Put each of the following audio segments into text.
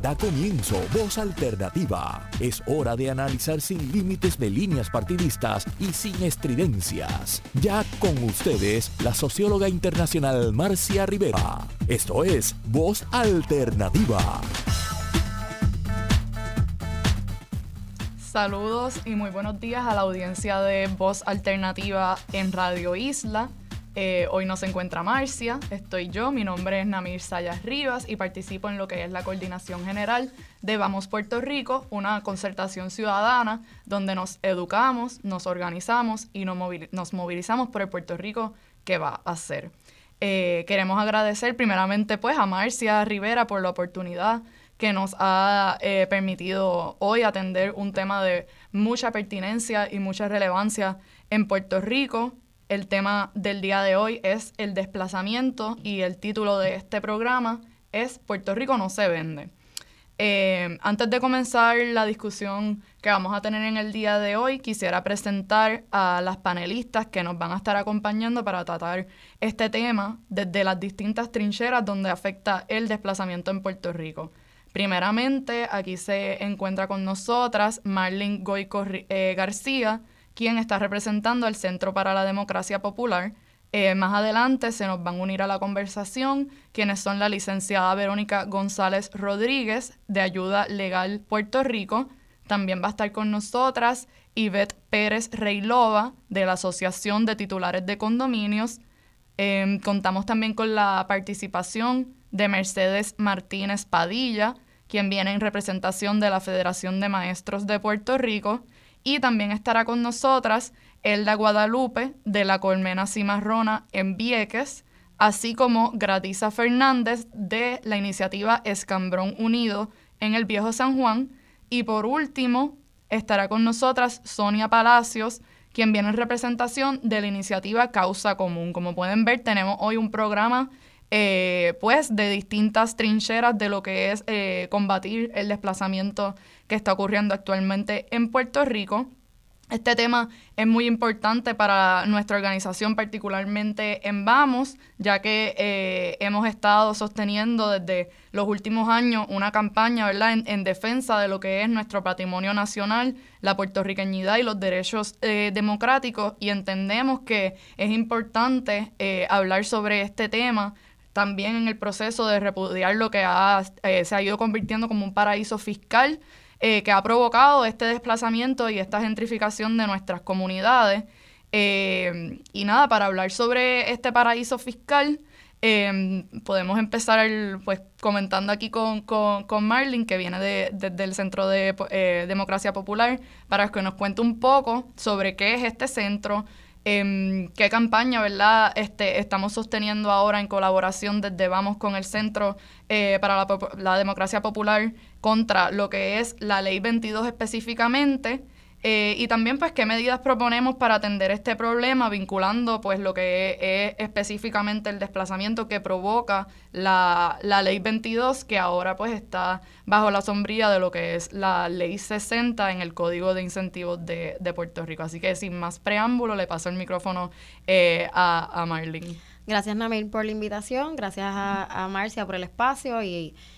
Da comienzo Voz Alternativa. Es hora de analizar sin límites de líneas partidistas y sin estridencias. Ya con ustedes, la socióloga internacional Marcia Rivera. Esto es Voz Alternativa. Saludos y muy buenos días a la audiencia de Voz Alternativa en Radio Isla. Eh, hoy nos encuentra Marcia, estoy yo, mi nombre es Namir Sayas Rivas y participo en lo que es la coordinación general de Vamos Puerto Rico, una concertación ciudadana donde nos educamos, nos organizamos y nos movilizamos por el Puerto Rico que va a ser. Eh, queremos agradecer primeramente pues a Marcia Rivera por la oportunidad que nos ha eh, permitido hoy atender un tema de mucha pertinencia y mucha relevancia en Puerto Rico el tema del día de hoy es el desplazamiento y el título de este programa es Puerto Rico no se vende. Eh, antes de comenzar la discusión que vamos a tener en el día de hoy, quisiera presentar a las panelistas que nos van a estar acompañando para tratar este tema desde las distintas trincheras donde afecta el desplazamiento en Puerto Rico. Primeramente, aquí se encuentra con nosotras Marlene Goico eh, García, quien está representando al Centro para la Democracia Popular. Eh, más adelante se nos van a unir a la conversación quienes son la licenciada Verónica González Rodríguez de Ayuda Legal Puerto Rico. También va a estar con nosotras Ivette Pérez Reylova de la Asociación de Titulares de Condominios. Em, contamos también con la participación de Mercedes Martínez Padilla, quien viene en representación de la Federación de Maestros de Puerto Rico. Y también estará con nosotras Elda Guadalupe de la Colmena Cimarrona en Vieques, así como Gratisa Fernández de la iniciativa Escambrón Unido en el Viejo San Juan. Y por último, estará con nosotras Sonia Palacios, quien viene en representación de la iniciativa Causa Común. Como pueden ver, tenemos hoy un programa eh, pues de distintas trincheras de lo que es eh, combatir el desplazamiento que está ocurriendo actualmente en Puerto Rico. Este tema es muy importante para nuestra organización, particularmente en Vamos, ya que eh, hemos estado sosteniendo desde los últimos años una campaña ¿verdad? En, defensa de lo que es nuestro patrimonio nacional, la puertorriqueñidad y los derechos democráticos, y entendemos que es importante hablar sobre este tema también en el proceso de repudiar lo que eh, se ha ido convirtiendo como un paraíso fiscal eh, que ha provocado este desplazamiento y esta gentrificación de nuestras comunidades. Eh, y nada, para hablar sobre este paraíso fiscal, podemos empezar pues comentando aquí con, con, Marlin, que viene de, el Centro de Democracia Popular, para que nos cuente un poco sobre qué es este centro, Em, qué campaña, ¿verdad? Este, estamos sosteniendo ahora en colaboración desde Vamos con el Centro eh, para la, Democracia Popular contra lo que es la Ley 22 específicamente. Eh, y también, pues, qué medidas proponemos para atender este problema, vinculando, pues, lo que es, específicamente el desplazamiento que provoca la, la, Ley 22, que ahora, pues, está bajo la sombría de lo que es la Ley 60 en el Código de Incentivos de, de Puerto Rico. Así que, sin más preámbulo, le paso el micrófono eh, a, a Marlene. Gracias, Namil, por la invitación. Gracias a, a Marcia por el espacio y y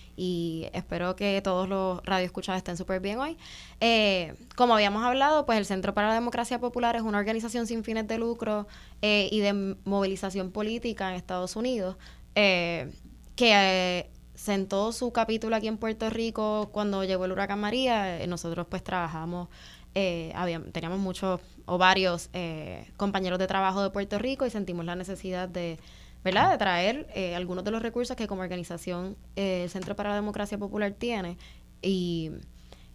espero que todos los radioescuchados estén súper bien hoy. Eh, como habíamos hablado, pues el Centro para la Democracia Popular es una organización sin fines de lucro eh, y de movilización política en Estados Unidos eh, que sentó su capítulo aquí en Puerto Rico cuando llegó el huracán María. nosotros pues trabajamos, teníamos muchos o varios compañeros de trabajo de Puerto Rico y sentimos la necesidad de ¿verdad? De traer eh, algunos de los recursos que como organización eh, el Centro para la Democracia Popular tiene. Y,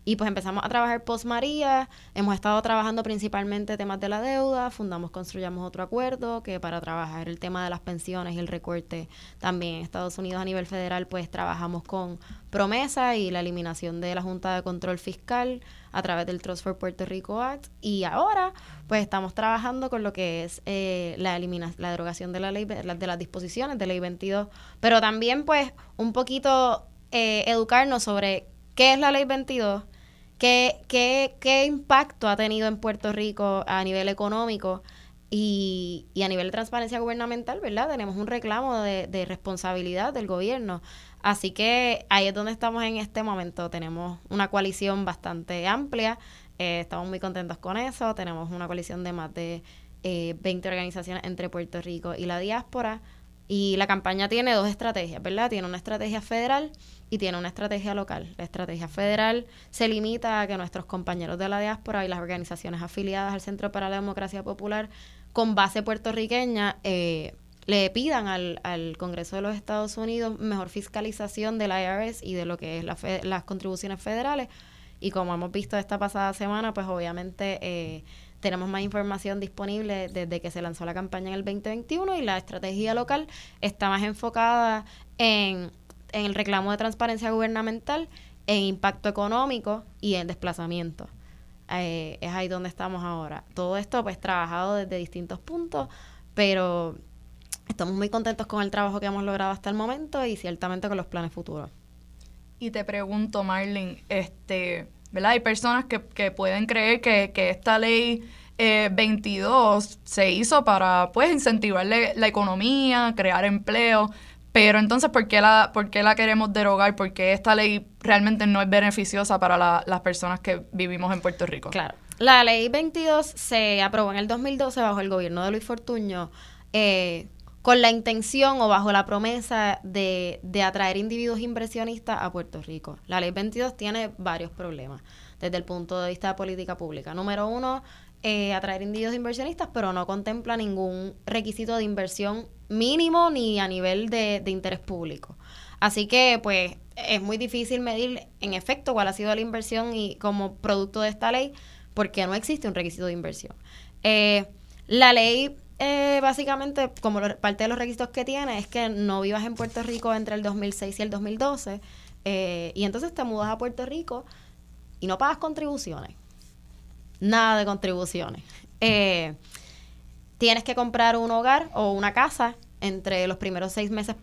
y pues empezamos a trabajar post María, hemos estado trabajando principalmente temas de la deuda, fundamos Construyamos Otro Acuerdo, que para trabajar el tema de las pensiones y el recorte también en Estados Unidos a nivel federal, pues trabajamos con promesa y la eliminación de la Junta de Control Fiscal a través del Trust for Puerto Rico Act. Y ahora, pues estamos trabajando con lo que es eh, la eliminación, la derogación de la ley, de las disposiciones de ley 22, pero también pues un poquito eh, educarnos sobre qué es la ley 22, qué, qué, qué impacto ha tenido en Puerto Rico a nivel económico. Y, y, a nivel de transparencia gubernamental, ¿verdad? Tenemos un reclamo de, de responsabilidad del gobierno Así que ahí es donde estamos en este momento. Tenemos una coalición bastante amplia, eh, estamos muy contentos con eso. Tenemos una coalición de más de 20 organizaciones entre Puerto Rico y la diáspora. Y la campaña tiene dos estrategias, ¿verdad? Tiene una estrategia federal y tiene una estrategia local. La estrategia federal se limita a que nuestros compañeros de la diáspora y las organizaciones afiliadas al Centro para la Democracia Popular con base puertorriqueña eh, le pidan al, al, Congreso de los Estados Unidos mejor fiscalización del IRS y de lo que es la las contribuciones federales. Y como hemos visto esta pasada semana, pues obviamente eh, tenemos más información disponible desde que se lanzó la campaña en el 2021 y la estrategia local está más enfocada en, el reclamo de transparencia gubernamental, en impacto económico y en desplazamiento. Eh, es ahí donde estamos ahora. Todo esto pues trabajado desde distintos puntos, pero estamos muy contentos con el trabajo que hemos logrado hasta el momento y ciertamente con los planes futuros. Y te pregunto, Marlene, este, ¿verdad? Hay personas que, que pueden creer que, que esta ley 22 eh, se hizo para, pues, incentivar la economía, crear empleo, pero entonces, ¿por qué, la, ¿por qué la queremos derogar? Porque esta ley realmente no es beneficiosa para las personas que vivimos en Puerto Rico. Claro. La ley 22 se aprobó en el 2012 bajo el gobierno de Luis Fortuño. Eh, con la intención o bajo la promesa de, de atraer individuos inversionistas a Puerto Rico. La ley 22 tiene varios problemas desde el punto de vista de política pública. Número uno, eh, atraer individuos inversionistas, pero no contempla ningún requisito de inversión mínimo ni a nivel de, de, interés público. Así que, pues, es muy difícil medir en efecto cuál ha sido la inversión y como producto de esta ley, porque no existe un requisito de inversión. Eh, la ley eh, básicamente, como parte de los requisitos que tiene, es que no vivas en Puerto Rico entre el 2006 y el 2012, eh, y entonces te mudas a Puerto Rico y no pagas contribuciones. Nada de contribuciones. Eh, tienes que comprar un hogar o una casa entre los primeros seis meses,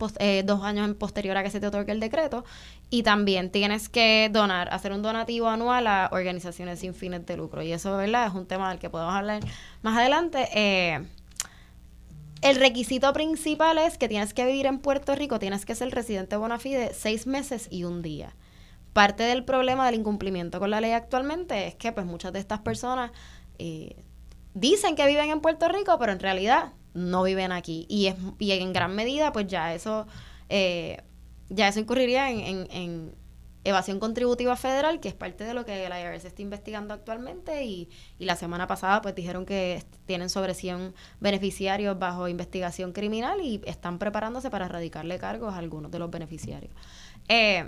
dos años en posterior a que se te otorgue el decreto, y también tienes que donar, hacer un donativo anual a organizaciones sin fines de lucro. Y eso, ¿verdad? Es un tema del que podemos hablar más adelante. Eh, el requisito principal es que tienes que vivir en Puerto Rico, tienes que ser residente bona fide seis meses y un día. Parte del problema del incumplimiento con la ley actualmente es que pues muchas de estas personas eh, dicen que viven en Puerto Rico, pero en realidad no viven aquí. Y, es, y en gran medida pues ya eso, eh, ya eso incurriría en evasión contributiva federal, que es parte de lo que la IRS está investigando actualmente y, y, la semana pasada pues dijeron que tienen sobre 100 beneficiarios bajo investigación criminal y están preparándose para erradicarle cargos a algunos de los beneficiarios. Eh,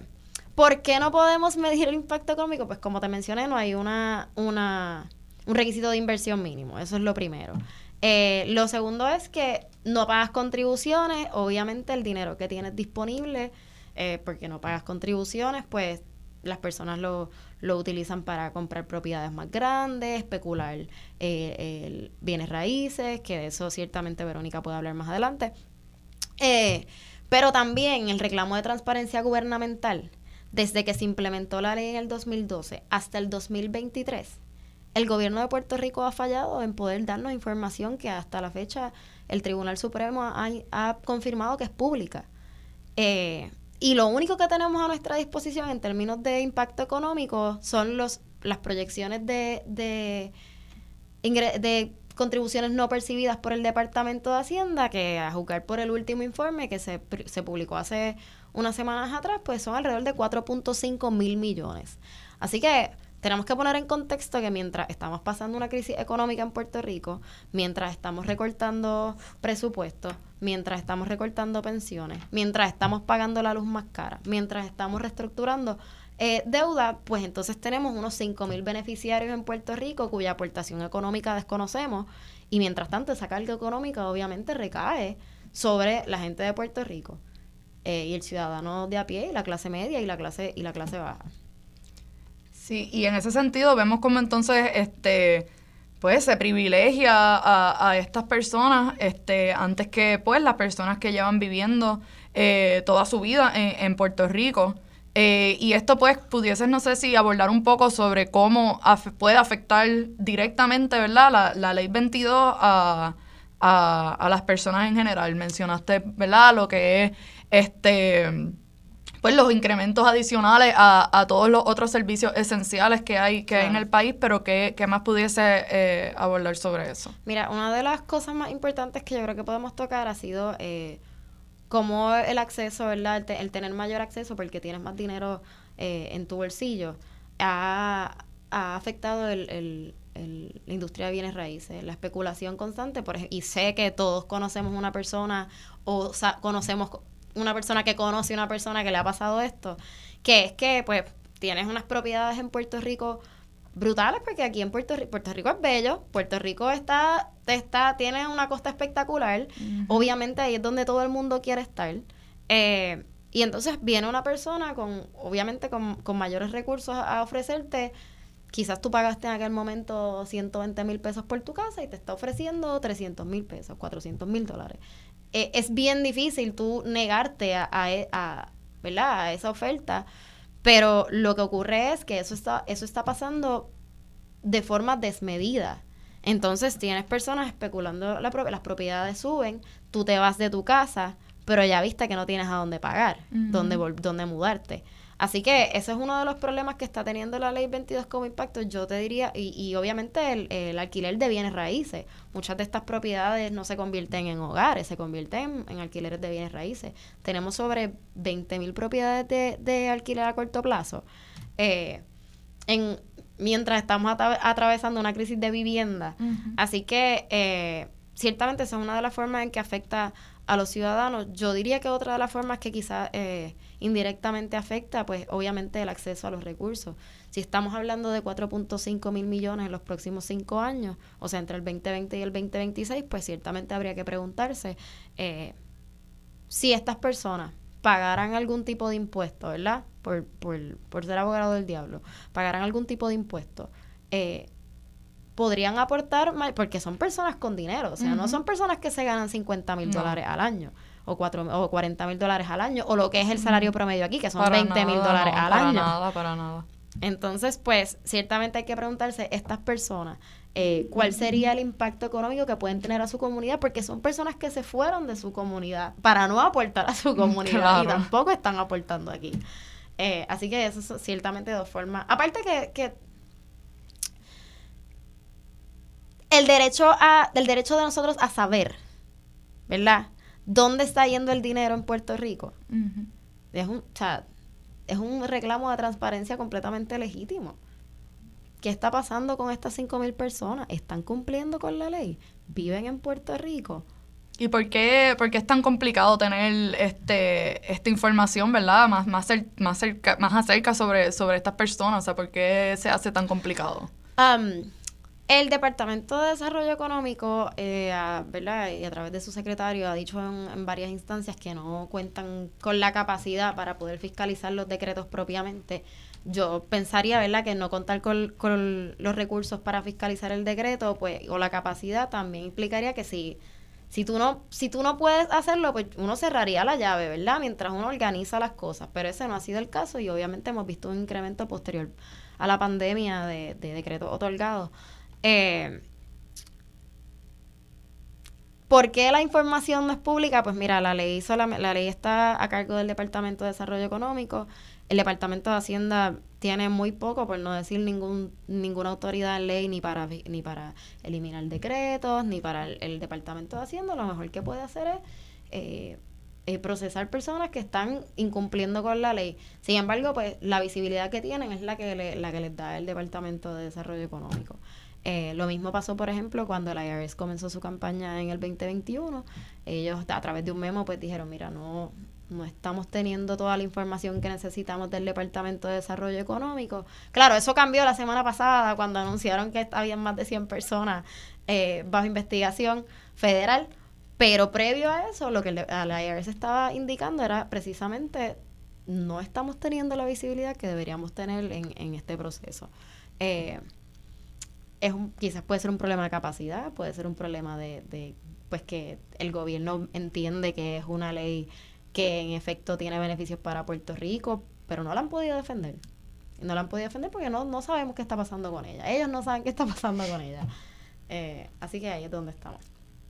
¿Por qué no podemos medir el impacto económico? Pues como te mencioné, no hay una, una, un requisito de inversión mínimo, eso es lo primero. Eh, lo segundo es que no pagas contribuciones, obviamente el dinero que tienes disponible eh, porque no pagas contribuciones, pues las personas lo, lo utilizan para comprar propiedades más grandes, especular eh, bienes raíces, que de eso ciertamente Verónica puede hablar más adelante. Eh, pero también el reclamo de transparencia gubernamental, desde que se implementó la ley en el 2012 hasta el 2023, el gobierno de Puerto Rico ha fallado en poder darnos información que hasta la fecha el Tribunal Supremo ha, ha confirmado que es pública. Eh, y lo único que tenemos a nuestra disposición en términos de impacto económico son los, las proyecciones de, de, de contribuciones no percibidas por el Departamento de Hacienda, que a juzgar por el último informe que se, se publicó hace unas semanas atrás, pues son alrededor de 4.5 mil millones. Así que tenemos que poner en contexto que mientras estamos pasando una crisis económica en Puerto Rico, mientras estamos recortando presupuestos, mientras estamos recortando pensiones, mientras estamos pagando la luz más cara, mientras estamos reestructurando eh, deuda, pues entonces tenemos unos 5 mil beneficiarios en Puerto Rico cuya aportación económica desconocemos y mientras tanto esa carga económica obviamente recae sobre la gente de Puerto Rico eh, y el ciudadano de a pie y la clase media y la clase y la clase baja. Sí, y en ese sentido vemos como entonces este pues se privilegia a, estas personas este antes que pues las personas que llevan viviendo eh, toda su vida en, Puerto Rico. Eh, y esto pues pudiese, no sé si abordar un poco sobre cómo puede afectar directamente, ¿verdad? La, la ley 22 a, a, a las personas en general. Mencionaste, ¿verdad? Lo que es este pues los incrementos adicionales a, todos los otros servicios esenciales que hay que hay en el país, pero ¿qué, más pudiese eh, abordar sobre eso? Mira, una de las cosas más importantes que yo creo que podemos tocar ha sido eh, cómo el acceso, ¿verdad? El, tener mayor acceso porque tienes más dinero eh, en tu bolsillo ha, afectado el, la industria de bienes raíces, la especulación constante, por y sé que todos conocemos una persona o conocemos una persona que conoce una persona que le ha pasado esto, que es que pues tienes unas propiedades en Puerto Rico brutales porque aquí en Puerto Rico, Puerto Rico es bello, Puerto Rico está, está tiene una costa espectacular, obviamente ahí es donde todo el mundo quiere estar. Eh, y entonces viene una persona con, obviamente con, con mayores recursos a ofrecerte quizás tú pagaste en aquel momento 120 mil pesos por tu casa y te está ofreciendo 300 mil pesos, 400 mil dólares. Eh, es bien difícil tú negarte a, e, a, ¿verdad? a esa oferta, pero lo que ocurre es que eso está, eso está pasando de forma desmedida. Entonces tienes personas especulando, la, las propiedades suben, tú te vas de tu casa, pero ya viste que no tienes a dónde pagar, dónde, dónde mudarte. Así que ese es uno de los problemas que está teniendo la ley 22 como impacto, yo te diría, y, y obviamente el, alquiler de bienes raíces. Muchas de estas propiedades no se convierten en hogares, se convierten en, alquileres de bienes raíces. Tenemos sobre 20 mil propiedades de, de, alquiler a corto plazo. Eh, en, mientras estamos atravesando una crisis de vivienda. Así que eh, ciertamente esa es una de las formas en que afecta a los ciudadanos. Yo diría que otra de las formas que quizás eh, indirectamente afecta, pues obviamente el acceso a los recursos. Si estamos hablando de 4.5 mil millones en los próximos cinco años, o sea, entre el 2020 y el 2026, pues ciertamente habría que preguntarse eh, si estas personas pagaran algún tipo de impuesto, ¿verdad? Por, por, por ser abogado del diablo, pagaran algún tipo de impuesto. Eh, podrían aportar, porque son personas con dinero, o sea, no son personas que se ganan 50 mil dólares al año o, cuatro, o 40 mil dólares al año, o lo que es el salario promedio aquí, que son 20 mil dólares al año. Para nada, para nada. Entonces, pues, ciertamente hay que preguntarse, estas personas, eh, ¿cuál sería el impacto económico que pueden tener a su comunidad? Porque son personas que se fueron de su comunidad para no aportar a su comunidad y tampoco están aportando aquí. Eh, así que eso es ciertamente dos formas. Aparte que, que el derecho a, del derecho de nosotros a saber, ¿verdad? ¿Dónde está yendo el dinero en Puerto Rico? es, un, es un reclamo de transparencia completamente legítimo. ¿Qué está pasando con estas 5.000 personas? ¿Están cumpliendo con la ley? ¿Viven en Puerto Rico? ¿Y por qué, por qué es tan complicado tener este, esta información, verdad? Más, más, más, cerca, más acerca sobre, sobre estas personas. O sea, ¿por qué se hace tan complicado? El Departamento de Desarrollo Económico, eh, ¿verdad? Y a través de su secretario ha dicho en, varias instancias que no cuentan con la capacidad para poder fiscalizar los decretos propiamente. Yo pensaría, ¿verdad?, que no contar con, con los recursos para fiscalizar el decreto, pues, o la capacidad, también implicaría que si, si tú no, si tú no puedes hacerlo, pues uno cerraría la llave, ¿verdad? Mientras uno organiza las cosas. Pero ese no ha sido el caso y obviamente hemos visto un incremento posterior a la pandemia de, de decretos otorgados. Eh, ¿Por qué la información no es pública? Pues mira, la ley, la ley está a cargo del Departamento de Desarrollo Económico. El Departamento de Hacienda tiene muy poco, por no decir ninguna autoridad en ley, ni para, ni para eliminar decretos, ni para el, Departamento de Hacienda. Lo mejor que puede hacer es eh, eh, procesar personas que están incumpliendo con la ley. Sin embargo, pues la visibilidad que tienen es la que, la que les da el Departamento de Desarrollo Económico. Eh, lo mismo pasó, por ejemplo, cuando la IRS comenzó su campaña en el 2021. Ellos, a través de un memo, pues dijeron, mira, no, no estamos teniendo toda la información que necesitamos del Departamento de Desarrollo Económico. Claro, eso cambió la semana pasada cuando anunciaron que habían más de 100 personas eh, bajo investigación federal. Pero previo a eso, lo que la IRS estaba indicando era precisamente no estamos teniendo la visibilidad que deberíamos tener en, en este proceso. Eh, es un, quizás puede ser un problema de capacidad, puede ser un problema de, de, pues que el gobierno entiende que es una ley que en efecto tiene beneficios para Puerto Rico, pero no la han podido defender. No la han podido defender porque no, no sabemos qué está pasando con ella. Ellos no saben qué está pasando con ella. Eh, así que ahí es donde estamos.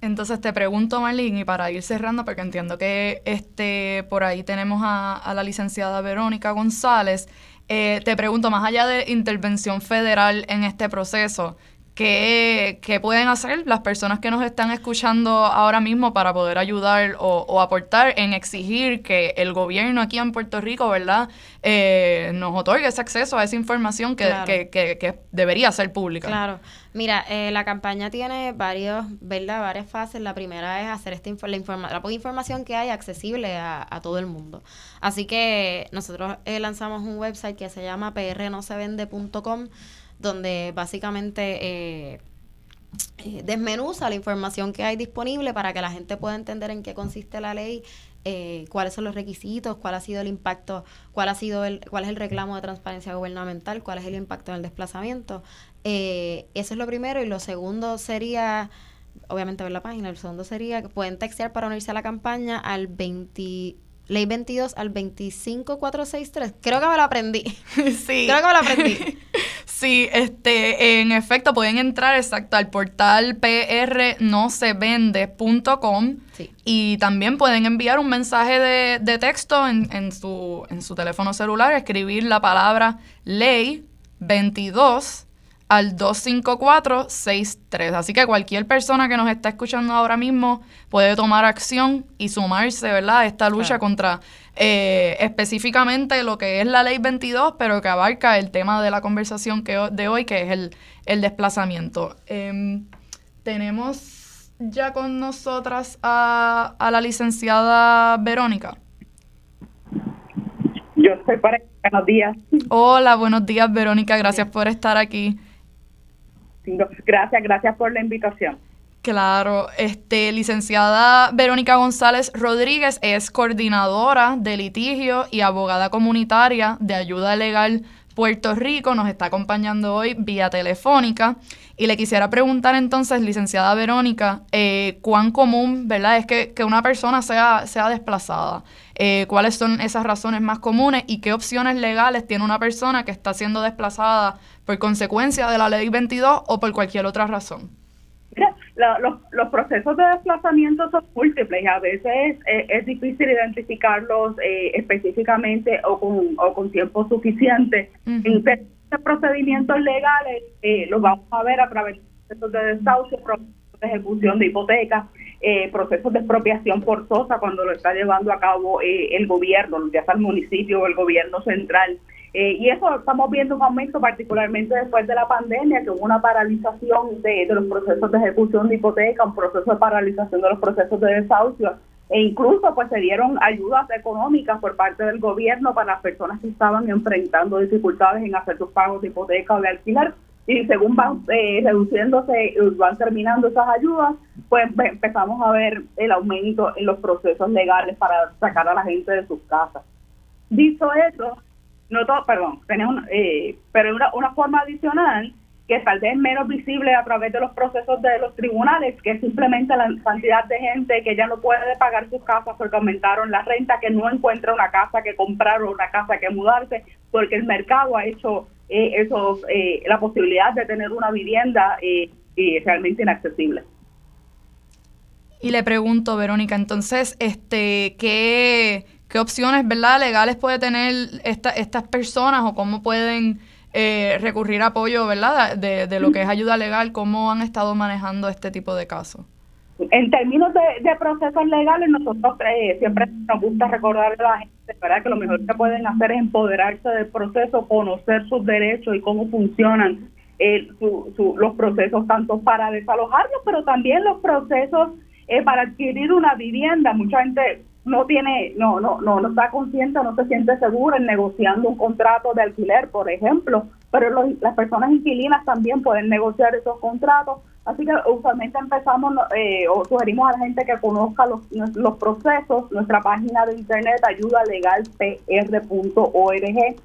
Entonces te pregunto, Marlene, y para ir cerrando, porque entiendo que este por ahí tenemos a, la licenciada Verónica González, eh, te pregunto, más allá de intervención federal en este proceso, ¿qué, pueden hacer las personas que nos están escuchando ahora mismo para poder ayudar o, aportar en exigir que el gobierno aquí en Puerto Rico, ¿verdad?, eh, nos otorgue ese acceso a esa información que, que, debería ser pública. Claro. Mira, eh, la campaña tiene varios, ¿verdad? varias fases. La primera es hacer esta la, informa la poca información que hay accesible a, a, todo el mundo. Así que nosotros eh, lanzamos un website que se llama prnosevende.com donde básicamente eh, desmenuza la información que hay disponible para que la gente pueda entender en qué consiste la ley, cuáles son los requisitos, cuál ha sido el impacto, cuál ha sido el, cuál es el reclamo de transparencia gubernamental, cuál es el impacto del desplazamiento, eh, eso es lo primero. Y lo segundo sería, obviamente ver la página, el segundo sería que pueden textear para unirse a la campaña al 20, ley 22 al 25463. Creo que me lo aprendí. Sí. Creo que me lo aprendí. Sí, este, en efecto, pueden entrar exacto al portal prnosevende.com sí. y también pueden enviar un mensaje de, de texto en, en, su, en su teléfono celular, escribir la palabra ley 22 al 254-63. Así que cualquier persona que nos está escuchando ahora mismo puede tomar acción y sumarse, ¿verdad?, a esta lucha contra eh, específicamente lo que es la ley 22, pero que abarca el tema de la conversación que, de hoy, que es el, el desplazamiento. Em, tenemos ya con nosotras a, a la licenciada Verónica. Yo estoy para buenos días. Hola, buenos días Verónica, gracias por estar aquí. Gracias, gracias por la invitación. Claro, este, licenciada Verónica González Rodríguez es coordinadora de litigio y abogada comunitaria de ayuda legal Puerto Rico, nos está acompañando hoy vía telefónica. Y le quisiera preguntar entonces, licenciada Verónica, eh, cuán común, ¿verdad?, es que, una persona sea, sea desplazada. Eh, ¿Cuáles son esas razones más comunes y qué opciones legales tiene una persona que está siendo desplazada por consecuencia de la ley 22 o por cualquier otra razón? Los, procesos de desplazamiento son múltiples y a veces eh, es difícil identificarlos eh, específicamente o con, o con tiempo suficiente. En procedimientos legales eh, los vamos a ver a través de procesos de desahucio, procesos de ejecución de hipotecas, procesos de expropiación forzosa cuando lo está llevando a cabo el gobierno, ya sea el municipio o el gobierno central. Eh, y eso estamos viendo un aumento particularmente después de la pandemia, que hubo una paralización de, los procesos de ejecución de hipoteca, un proceso de paralización de los procesos de desahucio e incluso pues se dieron ayudas económicas por parte del gobierno para las personas que estaban enfrentando dificultades en hacer sus pagos de hipoteca o de alquiler y según van eh, reduciéndose, van terminando esas ayudas, pues empezamos a ver el aumento en los procesos legales para sacar a la gente de sus casas. Dicho eso, no todo, perdón, tenemos eh, pero una, una forma adicional que tal vez menos visible a través de los procesos de los tribunales, que es simplemente la cantidad de gente que ya no puede pagar sus casas porque aumentaron la renta, que no encuentra una casa que comprar o una casa que mudarse, porque el mercado ha hecho eh, esos, eh, la posibilidad de tener una vivienda eh, realmente inaccesible. Y le pregunto, Verónica, entonces, este, ¿qué qué opciones ¿verdad? legales puede tener esta, estas personas o cómo pueden eh, recurrir a apoyo ¿verdad? De, de, lo que es ayuda legal, cómo han estado manejando este tipo de casos. En términos de, procesos legales, nosotros eh, siempre nos gusta recordar a la gente ¿verdad? que lo mejor que pueden hacer es empoderarse del proceso, conocer sus derechos y cómo funcionan eh, los procesos, tanto para desalojarlos, pero también los procesos para adquirir una vivienda. Mucha gente no tiene, no, no, no, no está consciente, no se siente seguro en negociando un contrato de alquiler, por ejemplo, pero las personas inquilinas también pueden negociar esos contratos. Así que usualmente empezamos eh, o sugerimos a la gente que conozca los, los procesos. Nuestra página de internet ayudalegalpr.org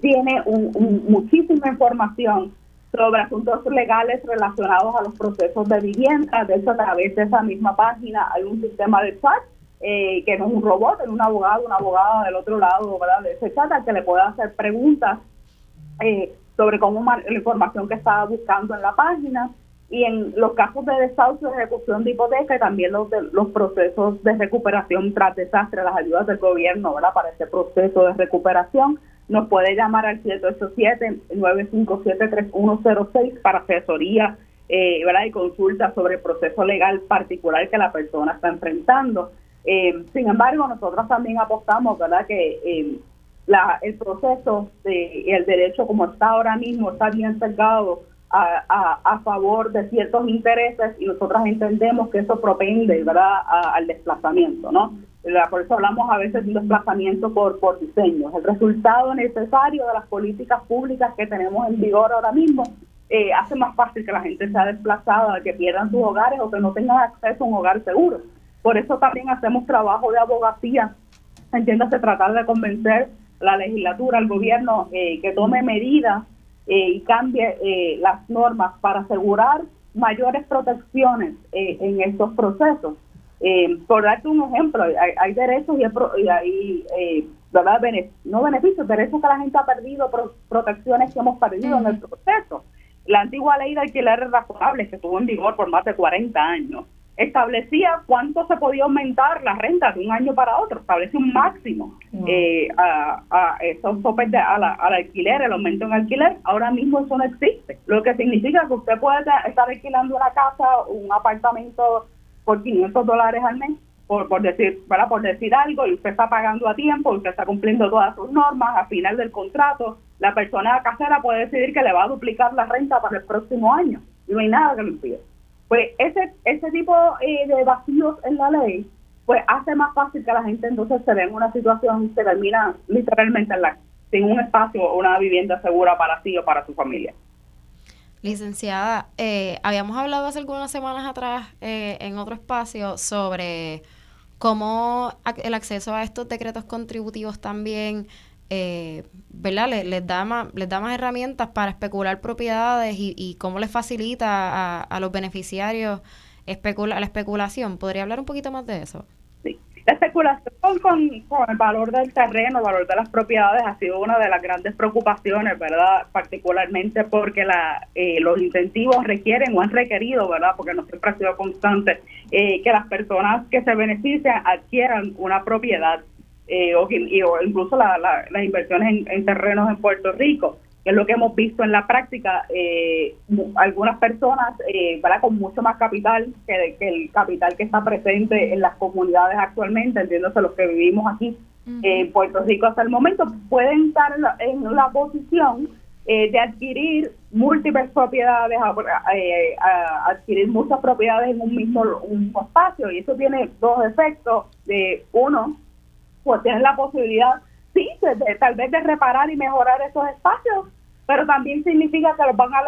tiene un, muchísima información sobre asuntos legales relacionados a los procesos de vivienda. De hecho, a través de esa misma página hay un sistema de chat eh, que no es un robot, es un abogado, una abogada del otro lado ¿verdad? de ese chat que le pueda hacer preguntas eh, sobre cómo la información que está buscando en la página. y en los casos de desahucio de ejecución de hipoteca y también los, de, los procesos de recuperación tras desastre, las ayudas del gobierno ¿verdad? para ese proceso de recuperación, nos puede llamar al 787-957-3106 para asesoría eh, ¿verdad? y consulta sobre el proceso legal particular que la persona está enfrentando. Eh, sin embargo, nosotros también apostamos ¿verdad? que eh, la, el proceso de, el derecho como está ahora mismo está bien cercado a, a, favor de ciertos intereses y nosotros entendemos que eso propende ¿verdad? al desplazamiento, ¿no? Por eso hablamos a veces de un desplazamiento por, por diseño. El resultado necesario de las políticas públicas que tenemos en vigor ahora mismo eh, hace más fácil que la gente sea desplazada, que pierdan sus hogares o que no tengan acceso a un hogar seguro. Por eso también hacemos trabajo de abogacía, entiéndase, tratar de convencer la legislatura, al gobierno, eh, que tome medidas eh, y cambie eh, las normas para asegurar mayores protecciones en estos procesos. por darte un ejemplo, hay, derechos y hay, ¿verdad? no beneficios, derechos que la gente ha perdido, protecciones que hemos perdido en el proceso. La antigua ley de alquileres razonables que estuvo en vigor por más de 40 años establecía cuánto se podía aumentar la renta de un año para otro, establecía un máximo eh, a, a, esos topes de, al alquiler, el aumento en alquiler, ahora mismo eso no existe, lo que significa que usted puede estar alquilando una casa, un apartamento por 500 dólares al mes, por, por decir para por decir algo, y usted está pagando a tiempo, usted está cumpliendo todas sus normas, a final del contrato, la persona casera puede decidir que le va a duplicar la renta para el próximo año, y no hay nada que lo impida. Pues ese, ese tipo eh, de vacíos en la ley, pues hace más fácil que la gente entonces se vea en una situación que termina literalmente en la, sin un espacio o una vivienda segura para sí o para su familia. Licenciada, eh, habíamos hablado hace algunas semanas atrás eh, en otro espacio sobre cómo el acceso a estos decretos contributivos también eh, ¿verdad? Les, da más, les da más herramientas para especular propiedades y, cómo les facilita a, los beneficiarios la especulación. ¿Podría hablar un poquito más de eso? Sí. La especulación con, el valor del terreno, el valor de las propiedades ha sido una de las grandes preocupaciones, ¿verdad? Particularmente porque la, eh, los incentivos requieren o han requerido, ¿verdad? Porque no siempre ha sido constante, eh, que las personas que se benefician adquieran una propiedad eh, o, incluso las inversiones en, terrenos en Puerto Rico, que es lo que hemos visto en la práctica, eh, algunas personas eh, con mucho más capital que, el capital que está presente en las comunidades actualmente, entiéndose los que vivimos aquí en Puerto Rico hasta el momento, pueden estar en la, posición eh, de adquirir múltiples propiedades, adquirir muchas propiedades en un mismo, un mismo espacio, y eso tiene dos efectos. de Uno, pues tienen la posibilidad, sí, de, tal vez de reparar y mejorar esos espacios, pero también significa que los van a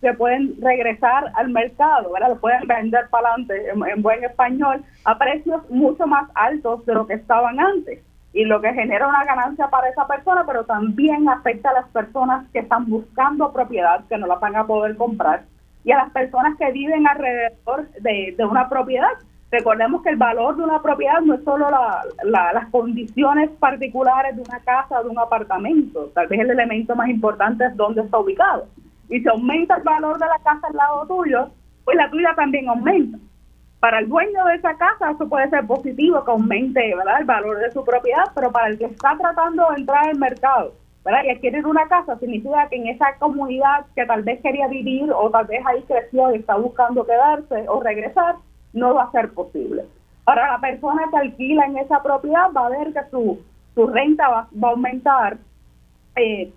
se pueden regresar al mercado, ¿verdad? Lo pueden vender para adelante en, buen español a precios mucho más altos de lo que estaban antes. Y lo que genera una ganancia para esa persona, pero también afecta a las personas que están buscando propiedad, que no la van a poder comprar, y a las personas que viven alrededor de, de una propiedad, Recordemos que el valor de una propiedad no es solo las condiciones particulares de una casa o de un apartamento, tal vez el elemento más importante es dónde está ubicado. Y si aumenta el valor de la casa al lado tuyo, pues la tuya también aumenta. Para el dueño de esa casa eso puede ser positivo, que aumente ¿verdad? el valor de su propiedad, pero para el que está tratando de entrar al mercado ¿verdad? y adquirir una casa, significa que en esa comunidad que tal vez quería vivir o tal vez ahí creció y está buscando quedarse o regresar, no va a ser posible. Para la persona que alquila en esa propiedad va a ver que su, su renta va, a aumentar eh,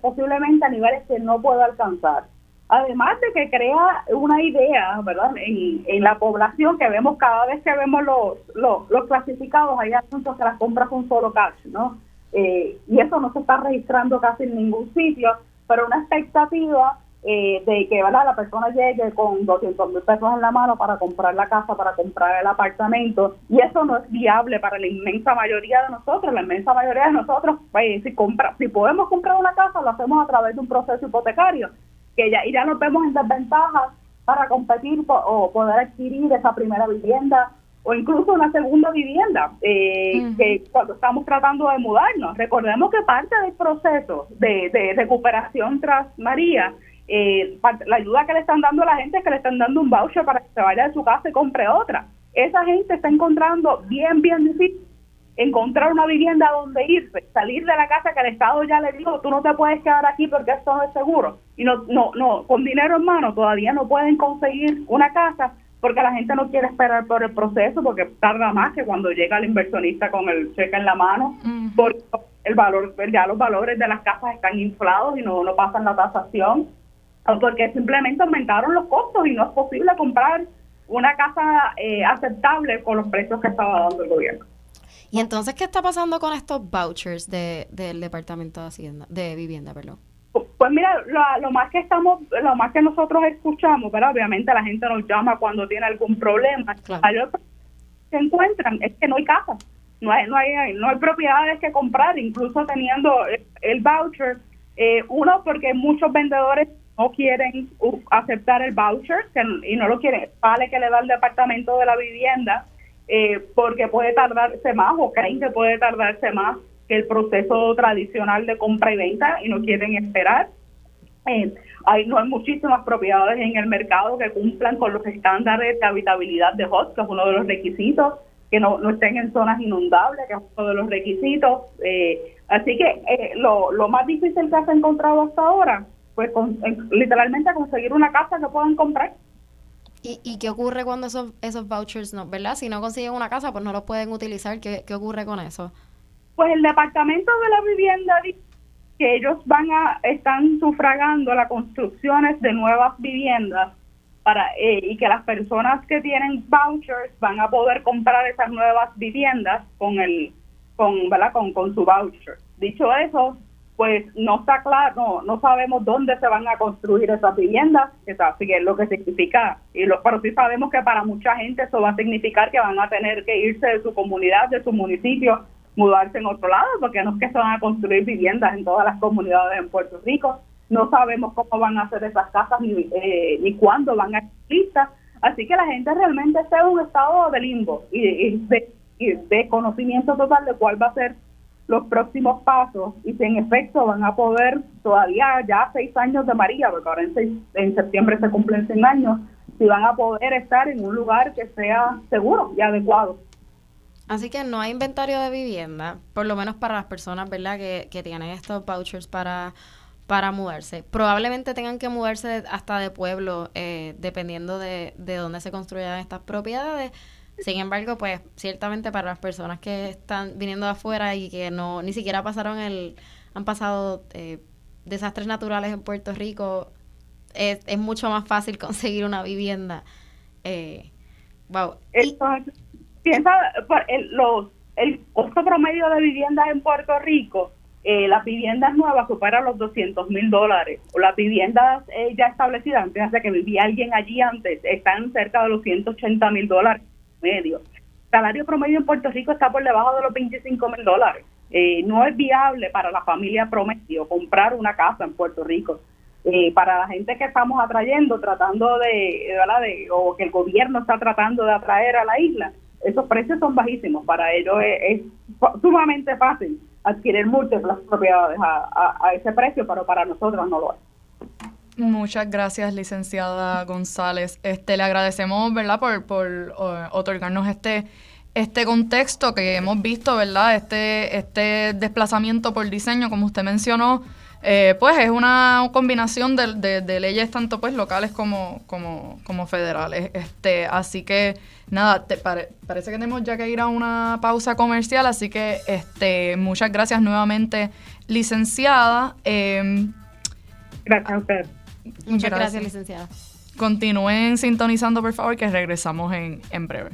posiblemente a niveles que no pueda alcanzar. Además de que crea una idea, ¿verdad? En, en la población que vemos cada vez que vemos los, los, los clasificados, hay asuntos que las compras son solo cash, ¿no? Eh, y eso no se está registrando casi en ningún sitio, pero una expectativa eh, de que ¿verdad? la persona llegue con 200 mil pesos en la mano para comprar la casa, para comprar el apartamento, y eso no es viable para la inmensa mayoría de nosotros. La inmensa mayoría de nosotros, pues, si, compra, si podemos comprar una casa, lo hacemos a través de un proceso hipotecario, que ya, y ya nos vemos en desventaja para competir o poder adquirir esa primera vivienda o incluso una segunda vivienda, eh, que cuando estamos tratando de mudarnos. Recordemos que parte del proceso de, de recuperación tras María eh, la ayuda que le están dando a la gente es que le están dando un voucher para que se vaya de su casa y compre otra. Esa gente está encontrando bien, bien difícil encontrar una vivienda donde irse, salir de la casa que el Estado ya le dijo, tú no te puedes quedar aquí porque esto no es seguro. Y no, no, no, con dinero en mano todavía no pueden conseguir una casa porque la gente no quiere esperar por el proceso porque tarda más que cuando llega el inversionista con el cheque en la mano, porque el valor, ya los valores de las casas están inflados y no, no pasan la tasación porque simplemente aumentaron los costos y no es posible comprar una casa eh, aceptable con los precios que estaba dando el gobierno. ¿Y entonces qué está pasando con estos vouchers de, del Departamento de Hacienda, de Vivienda, perdón? Pues mira, lo, más que estamos, lo más que nosotros escuchamos, pero obviamente la gente nos llama cuando tiene algún problema. Claro. se encuentran es que no hay casa, no hay, no hay, no hay propiedades que comprar, incluso teniendo el, voucher. Eh, uno porque muchos vendedores no quieren aceptar el voucher y no lo quieren, vale que le da el departamento de la vivienda eh, porque puede tardarse más o creen que puede tardarse más que el proceso tradicional de compra y venta y no quieren esperar. Eh, no hay muchísimas propiedades en el mercado que cumplan con los estándares de habitabilidad de HOT, que es uno de los requisitos, que no, no estén en zonas inundables, que es uno de los requisitos. Eh, así que eh, lo, lo más difícil que has encontrado hasta ahora pues con, literalmente conseguir una casa que puedan comprar. ¿Y, ¿Y qué ocurre cuando esos, esos vouchers no, verdad? Si no consiguen una casa, pues no los pueden utilizar. ¿Qué, qué ocurre con eso? Pues el departamento de la vivienda dice que ellos van a están sufragando las construcciones de nuevas viviendas para eh, y que las personas que tienen vouchers van a poder comprar esas nuevas viviendas con el con ¿verdad? con, con su voucher. Dicho eso, pues no está claro, no, no sabemos dónde se van a construir esas viviendas, así que es lo que significa, y lo, pero sí sabemos que para mucha gente eso va a significar que van a tener que irse de su comunidad, de su municipio, mudarse en otro lado, porque no es que se van a construir viviendas en todas las comunidades en Puerto Rico, no sabemos cómo van a hacer esas casas ni, eh, ni cuándo van a estar listas, así que la gente realmente está en un estado de limbo y, de, y de conocimiento total de cuál va a ser los próximos pasos y si en efecto van a poder todavía ya seis años de María, porque ahora en, en septiembre se cumplen 100 años, si van a poder estar en un lugar que sea seguro y adecuado. Así que no hay inventario de vivienda, por lo menos para las personas, ¿verdad?, que, que tienen estos vouchers para, para mudarse. Probablemente tengan que mudarse hasta de pueblo, eh, dependiendo de, de dónde se construyan estas propiedades sin embargo, pues ciertamente para las personas que están viniendo de afuera y que no ni siquiera pasaron el han pasado eh, desastres naturales en Puerto Rico, es, es, mucho más fácil conseguir una vivienda. Eh, wow. piensa, el, los, el costo promedio de viviendas en Puerto Rico, eh, las viviendas nuevas superan los 200 mil dólares. O las viviendas eh, ya establecidas, antes de que vivía alguien allí antes, están cerca de los 180 mil dólares medio. El salario promedio en Puerto Rico está por debajo de los 25 mil dólares. Eh, no es viable para la familia promedio comprar una casa en Puerto Rico. Eh, para la gente que estamos atrayendo, tratando de, o que el gobierno está tratando de atraer a la isla, esos precios son bajísimos. Para ellos es, sumamente fácil adquirir múltiples propiedades a, a ese precio, pero para nosotros no lo es. Muchas gracias, licenciada González. Este, le agradecemos, ¿verdad?, por, por otorgarnos este, este contexto que hemos visto, ¿verdad? Este, este desplazamiento por diseño, como usted mencionó, eh, pues es una combinación de, de, leyes tanto pues locales como, como, como federales. Este, así que nada, te parece que tenemos ya que ir a una pausa comercial, así que este, muchas gracias nuevamente, licenciada. Em, gracias a usted. Muchas gracias, licenciada. Continúen sintonizando, por favor, que regresamos en, en breve.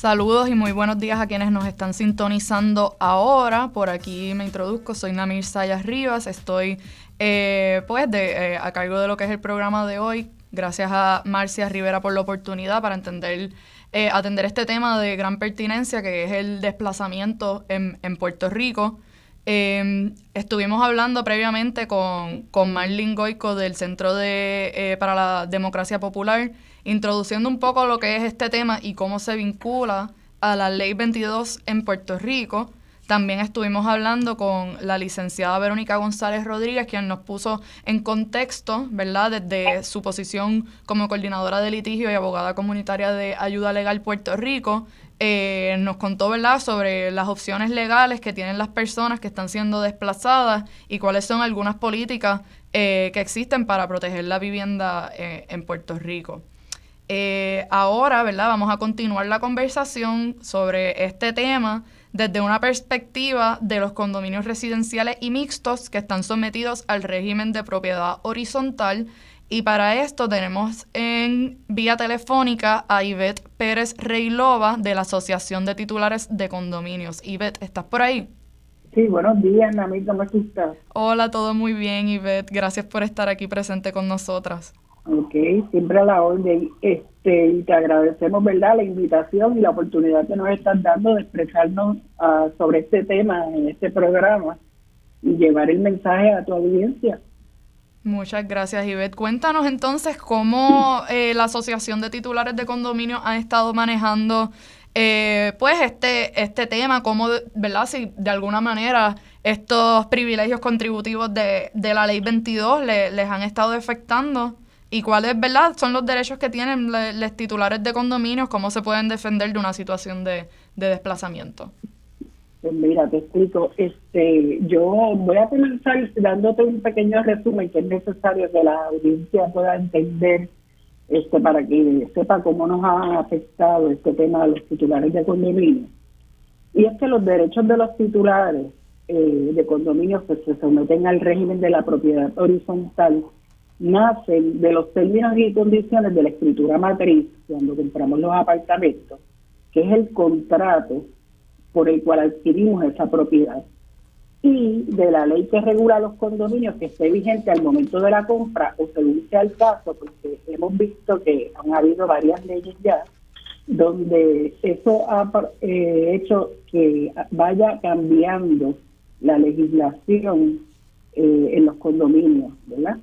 Saludos y muy buenos días a quienes nos están sintonizando ahora. Por aquí me introduzco, soy Namir Sayas Rivas, estoy eh, pues de, eh, a cargo de lo que es el programa de hoy, Gracias a Marcia Rivera por la oportunidad para entender, eh, atender este tema de gran pertinencia que es el desplazamiento en, Puerto Rico. Em, estuvimos hablando previamente con, con Marlene Goico del Centro de, eh, para la Democracia Popular, introduciendo un poco lo que es este tema y cómo se vincula a la Ley 22 en Puerto Rico. También estuvimos hablando con la licenciada Verónica González Rodríguez, quien nos puso en contexto, ¿verdad?, desde su posición como coordinadora de litigio y abogada comunitaria de ayuda legal Puerto Rico, eh, nos contó, ¿verdad?, sobre las opciones legales que tienen las personas que están siendo desplazadas y cuáles son algunas políticas eh, que existen para proteger la vivienda eh, en Puerto Rico. ahora, ¿verdad?, vamos a continuar la conversación sobre este tema desde una perspectiva de los condominios residenciales y mixtos que están sometidos al régimen de propiedad horizontal y para esto tenemos en vía telefónica a Ivette Pérez Reylova de la Asociación de Titulares de Condominios. Ivette, ¿estás por ahí? Sí, buenos días, Nami, ¿cómo estás? Hola, todo muy bien, Ivette. Gracias por estar aquí presente con nosotras. Ok, siempre a la orden. Este, y te agradecemos, ¿verdad?, la invitación y la oportunidad que nos estás dando de expresarnos ah, sobre este tema en este programa y llevar el mensaje a tu audiencia. Muchas gracias, Ivette. Cuéntanos entonces cómo eh, la Asociación de Titulares de Condominio ha estado manejando eh, pues este, este tema, cómo, ¿verdad? Si de alguna manera estos privilegios contributivos de, de la Ley 22 les han estado afectando y cuáles, ¿verdad? Son los derechos que tienen los titulares de condominios, cómo se pueden defender de una situación de, de desplazamiento. Pues mira, te explico. Este, yo voy a comenzar dándote un pequeño resumen que es necesario que la audiencia pueda entender este para que sepa cómo nos ha afectado este tema a los titulares de condominio. Y es que los derechos de los titulares eh, de condominios que se someten al régimen de la propiedad horizontal nacen de los términos y condiciones de la escritura matriz cuando compramos los apartamentos, que es el contrato por el cual adquirimos esa propiedad y de la ley que regula los condominios que esté vigente al momento de la compra o según sea el caso, porque hemos visto que han habido varias leyes ya donde eso ha eh, hecho que vaya cambiando la legislación eh, en los condominios, ¿verdad?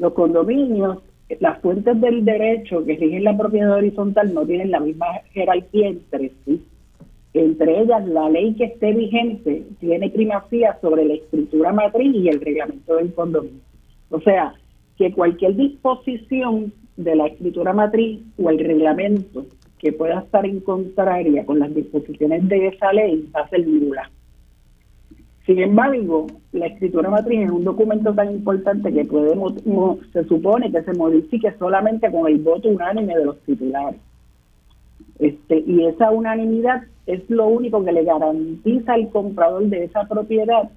Los condominios, las fuentes del derecho que rigen la propiedad horizontal no tienen la misma jerarquía entre sí entre ellas la ley que esté vigente tiene primacía sobre la escritura matriz y el reglamento del condominio. O sea, que cualquier disposición de la escritura matriz o el reglamento que pueda estar en contraria con las disposiciones de esa ley va a ser nula. Sin embargo, la escritura matriz es un documento tan importante que puede, se supone que se modifique solamente con el voto unánime de los titulares. Este, y esa unanimidad es lo único que le garantiza al comprador de esa propiedad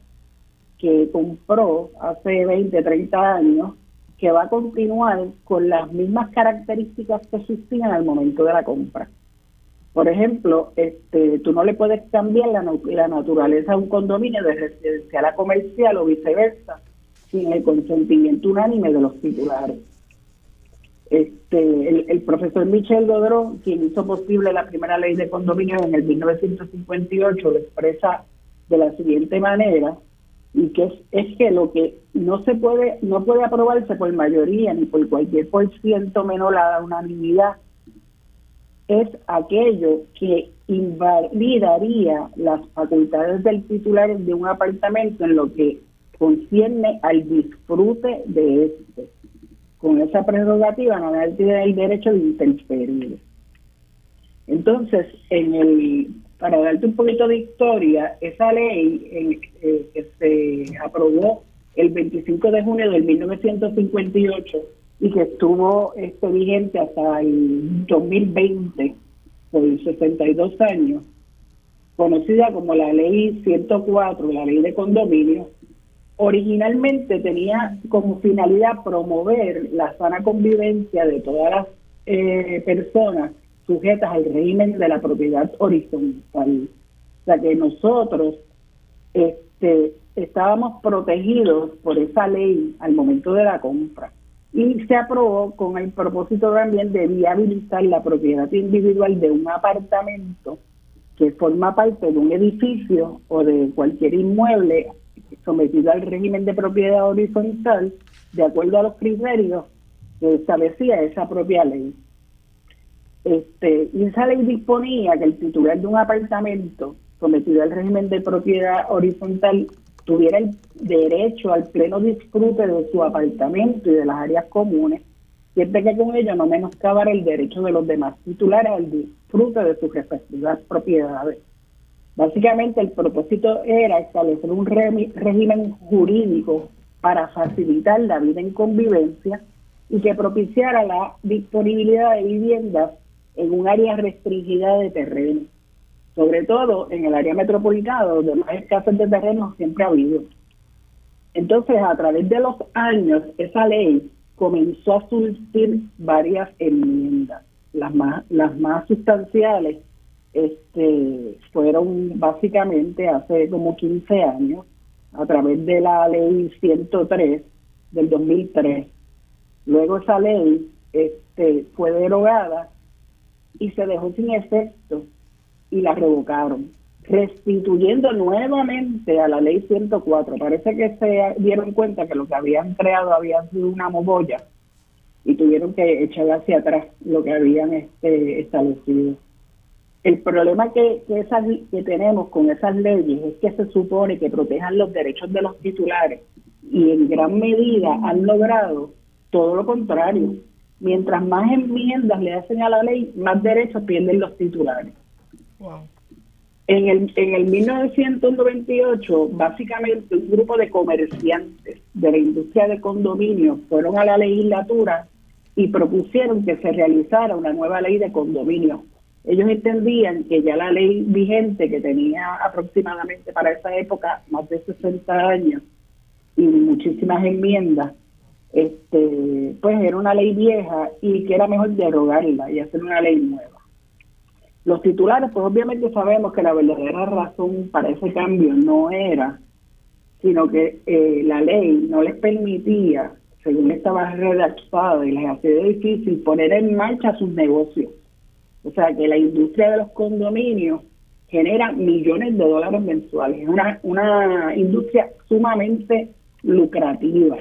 que compró hace 20, 30 años, que va a continuar con las mismas características que existían al momento de la compra. Por ejemplo, este, tú no le puedes cambiar la, naturaleza de un condominio de residencial a comercial o viceversa sin el consentimiento unánime de los titulares. Este, el, profesor Michel Godrón, quien hizo posible la primera ley de condominio en el 1958, lo expresa de la siguiente manera, y que es, que lo que no se puede, no puede aprobarse por mayoría ni por cualquier por ciento menor a la unanimidad, es aquello que invalidaría las facultades del titular de un apartamento en lo que concierne al disfrute de este con esa prerrogativa nadie tiene el derecho de interferir. Entonces, en el para darte un poquito de historia, esa ley eh, que se aprobó el 25 de junio del 1958 y que estuvo este, vigente hasta el 2020, por 62 años, conocida como la ley 104, la ley de condominio, originalmente tenía como finalidad promover la sana convivencia de todas las eh, personas sujetas al régimen de la propiedad horizontal. O sea que nosotros este, estábamos protegidos por esa ley al momento de la compra y se aprobó con el propósito también de viabilizar la propiedad individual de un apartamento que forma parte de un edificio o de cualquier inmueble sometido al régimen de propiedad horizontal de acuerdo a los criterios que establecía esa propia ley. Este, y esa ley disponía que el titular de un apartamento sometido al régimen de propiedad horizontal tuviera el derecho al pleno disfrute de su apartamento y de las áreas comunes, siempre que con ello no menoscabara el derecho de los demás titulares al disfrute de sus respectivas propiedades. Básicamente el propósito era establecer un régimen jurídico para facilitar la vida en convivencia y que propiciara la disponibilidad de viviendas en un área restringida de terreno, sobre todo en el área metropolitana, donde más escasez de terreno siempre ha habido. Entonces, a través de los años, esa ley comenzó a surgir varias enmiendas. Las más, las más sustanciales este, fueron básicamente hace como 15 años, a través de la ley 103 del 2003. Luego esa ley este, fue derogada y se dejó sin efecto y la revocaron, restituyendo nuevamente a la ley 104. Parece que se dieron cuenta que lo que habían creado había sido una mogolla y tuvieron que echar hacia atrás lo que habían este, establecido. El problema que, esas, que tenemos con esas leyes es que se supone que protejan los derechos de los titulares y en gran medida han logrado todo lo contrario. Mientras más enmiendas le hacen a la ley, más derechos pierden los titulares. En el, en el 1998, básicamente un grupo de comerciantes de la industria de condominios fueron a la legislatura y propusieron que se realizara una nueva ley de condominios. Ellos entendían que ya la ley vigente, que tenía aproximadamente para esa época más de 60 años y muchísimas enmiendas, este, pues era una ley vieja y que era mejor derogarla y hacer una ley nueva. Los titulares, pues obviamente sabemos que la verdadera razón para ese cambio no era, sino que eh, la ley no les permitía, según estaba redactada y les hacía difícil poner en marcha sus negocios. O sea que la industria de los condominios genera millones de dólares mensuales. Es una, una industria sumamente lucrativa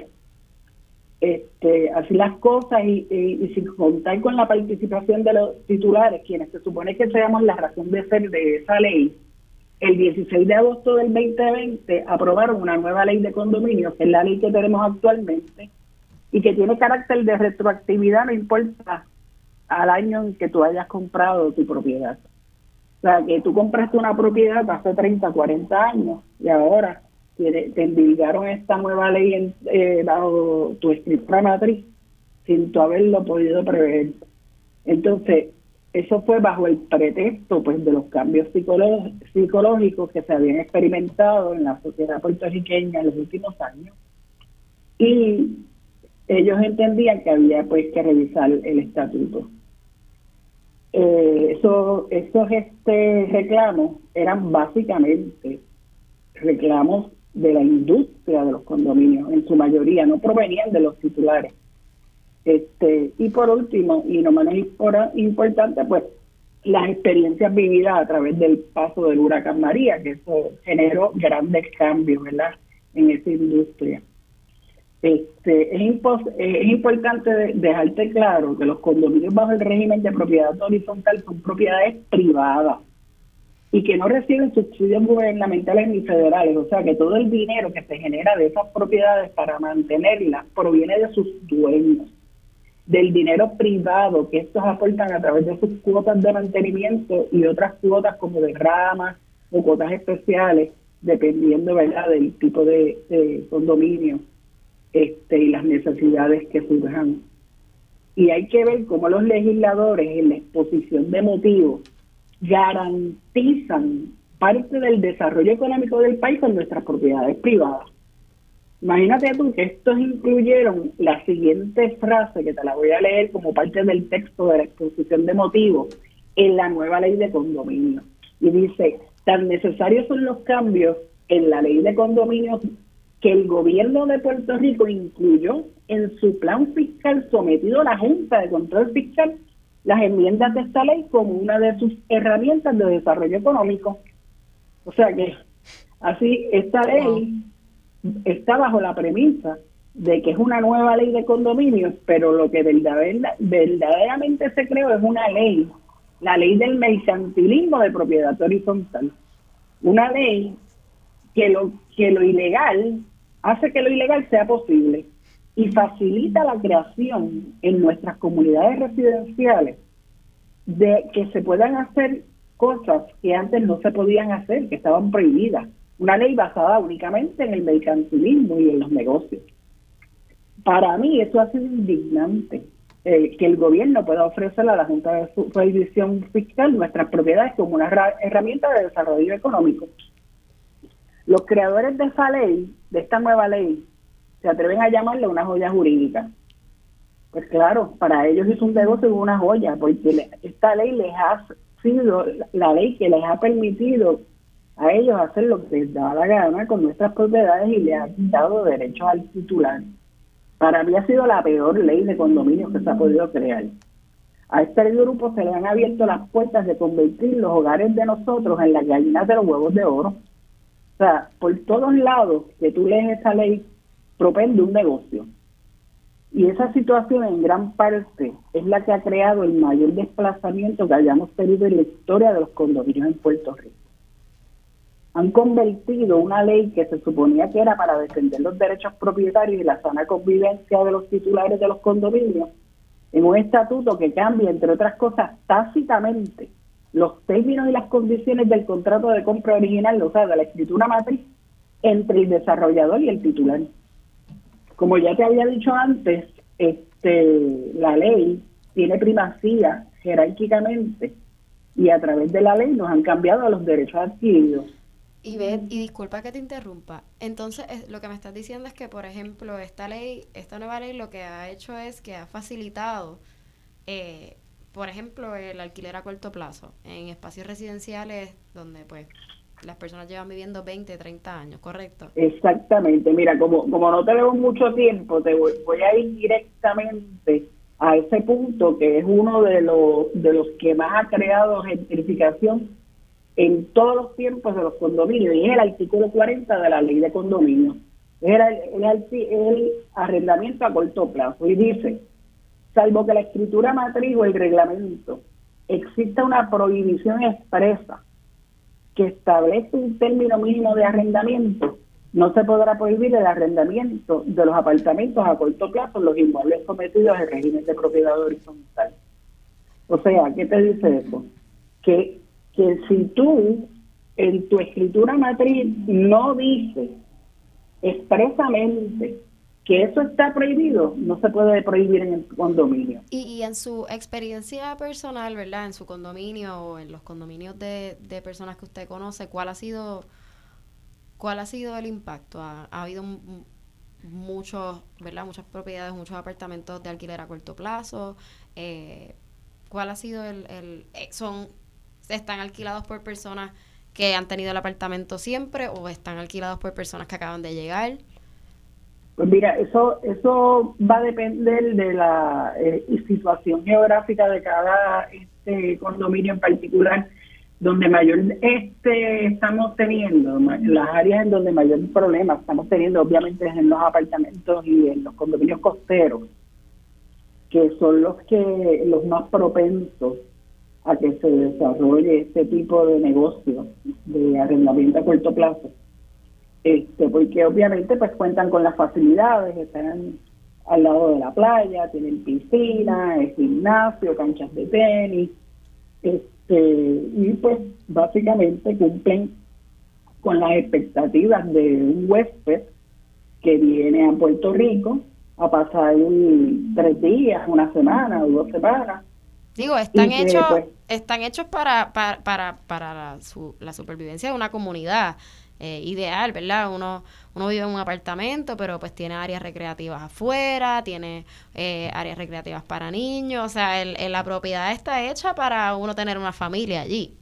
este, así las cosas y, sin contar con la participación de los titulares, quienes se supone que seamos la razón de ser de esa ley, el 16 de agosto del 2020 aprobaron una nueva ley de condominios, que es la ley que tenemos actualmente, y que tiene carácter de retroactividad, no importa al año en que tú hayas comprado tu propiedad. O sea, que tú compraste una propiedad hace 30, 40 años y ahora te endilgaron esta nueva ley eh, bajo tu estructura matriz sin tu haberlo podido prever. Entonces, eso fue bajo el pretexto pues de los cambios psicológicos que se habían experimentado en la sociedad puertorriqueña en los últimos años. Y ellos entendían que había pues que revisar el estatuto. Eh, eso, esos este reclamos eran básicamente reclamos de la industria de los condominios, en su mayoría, no provenían de los titulares. Este, y por último, y no menos importante, pues las experiencias vividas a través del paso del huracán María, que eso generó grandes cambios, ¿verdad?, en esa industria. Este, es, es importante dejarte claro que los condominios bajo el régimen de propiedad horizontal son propiedades privadas y que no reciben subsidios gubernamentales ni federales. O sea que todo el dinero que se genera de esas propiedades para mantenerlas proviene de sus dueños, del dinero privado que estos aportan a través de sus cuotas de mantenimiento y otras cuotas como de ramas o cuotas especiales, dependiendo ¿verdad? del tipo de, condominio este, y las necesidades que surjan. Y hay que ver cómo los legisladores en la exposición de motivos garantizan parte del desarrollo económico del país con nuestras propiedades privadas. Imagínate tú que estos incluyeron la siguiente frase, que te la voy a leer como parte del texto de la exposición de motivos, en la nueva ley de condominio. Y dice, tan necesarios son los cambios en la ley de condominios que el gobierno de Puerto Rico incluyó en su plan fiscal sometido a la Junta de Control Fiscal las enmiendas de esta ley como una de sus herramientas de desarrollo económico. O sea que así esta ley está bajo la premisa de que es una nueva ley de condominios, pero lo que verdaderamente se creó es una ley, la ley del mercantilismo de propiedad horizontal. Una ley que lo, que lo ilegal hace que lo ilegal sea posible y facilita la creación en nuestras comunidades residenciales de que se puedan hacer cosas que antes no se podían hacer, que estaban prohibidas. Una ley basada únicamente en el mercantilismo y en los negocios. Para mí eso ha indignante, eh, que el gobierno pueda ofrecer a la Junta de Supervisión Fiscal nuestras propiedades como una herramienta de desarrollo económico. Los creadores de esa ley, de esta nueva ley, se atreven a llamarle una joya jurídica. Pues claro, para ellos es un negocio de una joya, porque esta ley les ha sido la ley que les ha permitido a ellos hacer lo que les da la gana con nuestras propiedades y les ha dado derechos al titular. Para mí ha sido la peor ley de condominios que se ha podido crear. A este grupo se le han abierto las puertas de convertir los hogares de nosotros en las gallinas de los huevos de oro. O sea, por todos lados que tú lees esa ley, propende un negocio. Y esa situación en gran parte es la que ha creado el mayor desplazamiento que hayamos tenido en la historia de los condominios en Puerto Rico. Han convertido una ley que se suponía que era para defender los derechos propietarios y la sana convivencia de los titulares de los condominios en un estatuto que cambia, entre otras cosas, tácitamente los términos y las condiciones del contrato de compra original, o sea, de la escritura matriz, entre el desarrollador y el titular. Como ya te había dicho antes, este, la ley tiene primacía jerárquicamente y a través de la ley nos han cambiado los derechos adquiridos. Y ve, y disculpa que te interrumpa. Entonces, lo que me estás diciendo es que, por ejemplo, esta ley, esta nueva ley lo que ha hecho es que ha facilitado, eh, por ejemplo, el alquiler a corto plazo en espacios residenciales donde, pues, las personas llevan viviendo 20, 30 años, ¿correcto? Exactamente. Mira, como, como no tenemos mucho tiempo, te voy, a ir directamente a ese punto que es uno de los, de los que más ha creado gentrificación en todos los tiempos de los condominios y es el artículo 40 de la ley de condominios. Es el, el arrendamiento a corto plazo y dice, salvo que la escritura matriz o el reglamento exista una prohibición expresa que establece un término mínimo de arrendamiento, no se podrá prohibir el arrendamiento de los apartamentos a corto plazo en los inmuebles sometidos al régimen de propiedad horizontal. O sea, ¿qué te dice eso? Que, que si tú en tu escritura matriz no dices expresamente que eso está prohibido, no se puede prohibir en el condominio. Y, en su experiencia personal, ¿verdad? En su condominio o en los condominios de, personas que usted conoce, ¿cuál ha sido cuál ha sido el impacto? ¿Ha, habido muchos, ¿verdad? Muchas propiedades, muchos apartamentos de alquiler a corto plazo. Eh, ¿Cuál ha sido el, el eh, son están alquilados por personas que han tenido el apartamento siempre o están alquilados por personas que acaban de llegar? Pues mira, eso eso va a depender de la eh, situación geográfica de cada este condominio en particular, donde mayor este estamos teniendo, las áreas en donde mayor problema estamos teniendo, obviamente, es en los apartamentos y en los condominios costeros, que son los que los más propensos a que se desarrolle este tipo de negocio de arrendamiento a corto plazo este, porque obviamente pues cuentan con las facilidades, están al lado de la playa, tienen piscina, gimnasio, canchas de tenis, este, y pues básicamente cumplen con las expectativas de un huésped que viene a Puerto Rico a pasar tres días, una semana o dos semanas. Digo, están hechos, pues, están hechos para, para, para, para la, la supervivencia de una comunidad. Eh, ideal, ¿verdad? Uno, uno vive en un apartamento, pero pues tiene áreas recreativas afuera, tiene eh, áreas recreativas para niños, o sea, el, la propiedad está hecha para uno tener una familia allí.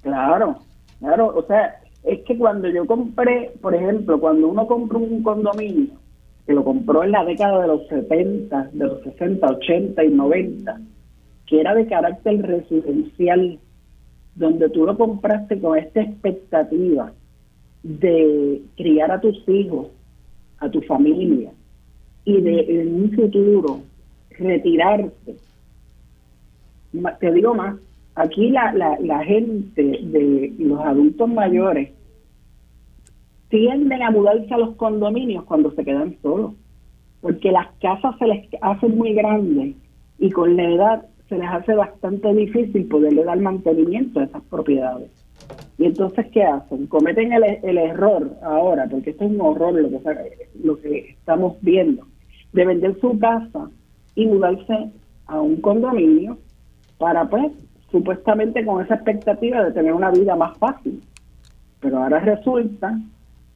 Claro, claro, o sea, es que cuando yo compré, por ejemplo, cuando uno compró un condominio, que lo compró en la década de los 70, de los 60, 80 y 90, que era de carácter residencial, donde tú lo compraste con esta expectativa de criar a tus hijos, a tu familia, y de en un futuro retirarte. Te digo más, aquí la, la, la gente de los adultos mayores tienden a mudarse a los condominios cuando se quedan solos, porque las casas se les hacen muy grandes y con la edad se les hace bastante difícil poderle dar mantenimiento a esas propiedades. Y entonces, ¿qué hacen? Cometen el, el error ahora, porque esto es un horror lo que, lo que estamos viendo, de vender su casa y mudarse a un condominio para, pues, supuestamente con esa expectativa de tener una vida más fácil. Pero ahora resulta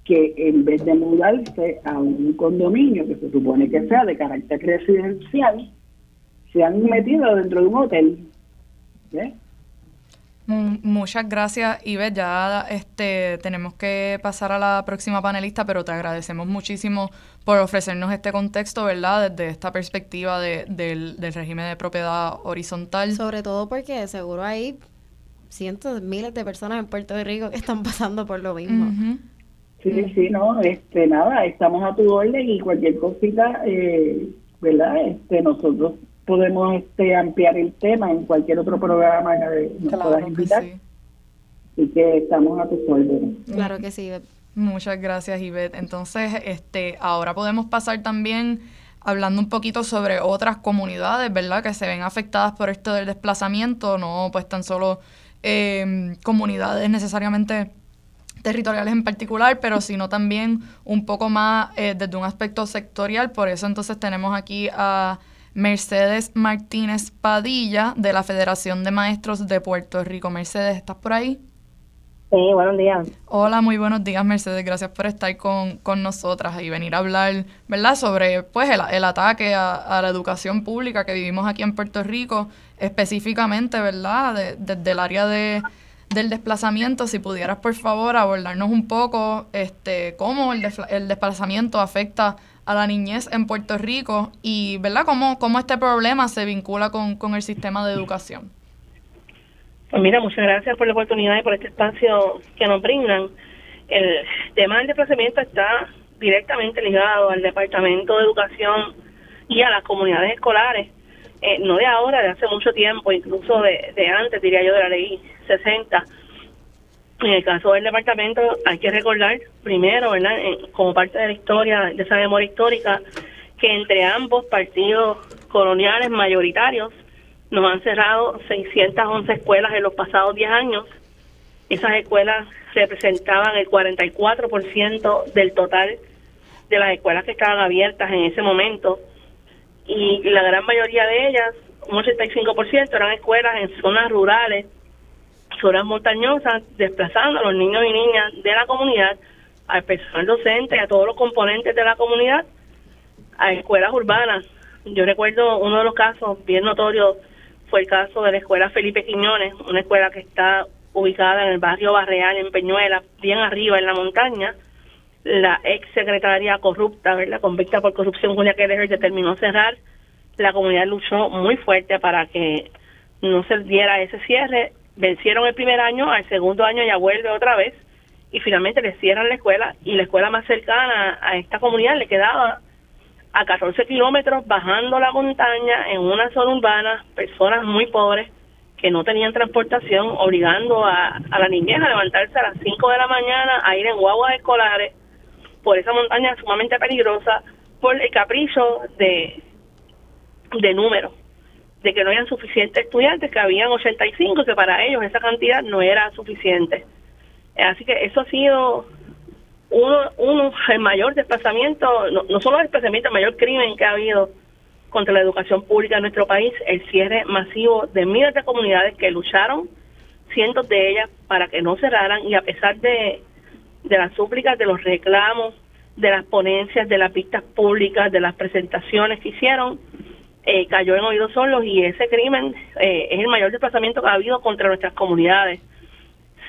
que en vez de mudarse a un condominio que se supone que sea de carácter residencial, se han metido dentro de un hotel. Mm, muchas gracias, Ives. Ya este, tenemos que pasar a la próxima panelista, pero te agradecemos muchísimo por ofrecernos este contexto, ¿verdad? Desde esta perspectiva de, del, régimen de propiedad horizontal. Sobre todo porque seguro hay cientos, miles de personas en Puerto Rico que están pasando por lo mismo. Sí, sí, no, este, nada, estamos a tu orden y cualquier cosita, eh, ¿verdad? Este, nosotros podemos este, ampliar el tema en cualquier otro programa que nos puedas invitar. Y que estamos a tu orden. Claro que sí. Muchas gracias, Ivette. Entonces, este, ahora podemos pasar también hablando un poquito sobre otras comunidades, ¿verdad? Que se ven afectadas por esto del desplazamiento, no pues tan solo eh, comunidades necesariamente territoriales en particular, pero sino también un poco más eh, desde un aspecto sectorial. Por eso entonces tenemos aquí a Mercedes Martínez Padilla de la Federación de Maestros de Puerto Rico. Mercedes, ¿estás por ahí? Sí, buenos días. Hola, muy buenos días, Mercedes. Gracias por estar con, con nosotras y venir a hablar, ¿verdad?, sobre pues el, el ataque a, la educación pública que vivimos aquí en Puerto Rico, específicamente, ¿verdad?, desde el área de del desplazamiento, si pudieras por favor abordarnos un poco este, cómo el, el desplazamiento afecta a la niñez en Puerto Rico y ¿verdad? Cómo, cómo este problema se vincula con, con el sistema de educación. Pues mira, muchas gracias por la oportunidad y por este espacio que nos brindan. El tema del desplazamiento está directamente ligado al Departamento de Educación y a las comunidades escolares, eh, no de ahora, de hace mucho tiempo, incluso de, de antes, diría yo, de la ley 60. En el caso del departamento hay que recordar primero, ¿verdad? como parte de la historia, de esa memoria histórica, que entre ambos partidos coloniales mayoritarios nos han cerrado 611 escuelas en los pasados 10 años. Esas escuelas representaban el 44% del total de las escuelas que estaban abiertas en ese momento y la gran mayoría de ellas, un 85%, eran escuelas en zonas rurales zonas montañosas, desplazando a los niños y niñas de la comunidad, al personal docente, a todos los componentes de la comunidad, a escuelas urbanas. Yo recuerdo uno de los casos bien notorios fue el caso de la escuela Felipe Quiñones, una escuela que está ubicada en el barrio Barreal, en Peñuela, bien arriba en la montaña. La ex secretaria corrupta, ¿verdad? convicta por corrupción, Julia Keller, determinó cerrar. La comunidad luchó muy fuerte para que no se diera ese cierre vencieron el primer año, al segundo año ya vuelve otra vez y finalmente le cierran la escuela y la escuela más cercana a esta comunidad le quedaba a 14 kilómetros bajando la montaña en una zona urbana, personas muy pobres que no tenían transportación, obligando a, a la niñez a levantarse a las 5 de la mañana a ir en guaguas escolares por esa montaña sumamente peligrosa por el capricho de, de números de que no hayan suficientes estudiantes, que habían 85, que para ellos esa cantidad no era suficiente. Así que eso ha sido uno, uno el mayor desplazamiento, no, no solo desplazamiento, el mayor crimen que ha habido contra la educación pública en nuestro país, el cierre masivo de miles de comunidades que lucharon, cientos de ellas, para que no cerraran y a pesar de, de las súplicas, de los reclamos, de las ponencias, de las vistas públicas, de las presentaciones que hicieron, eh, cayó en oídos solos y ese crimen eh, es el mayor desplazamiento que ha habido contra nuestras comunidades,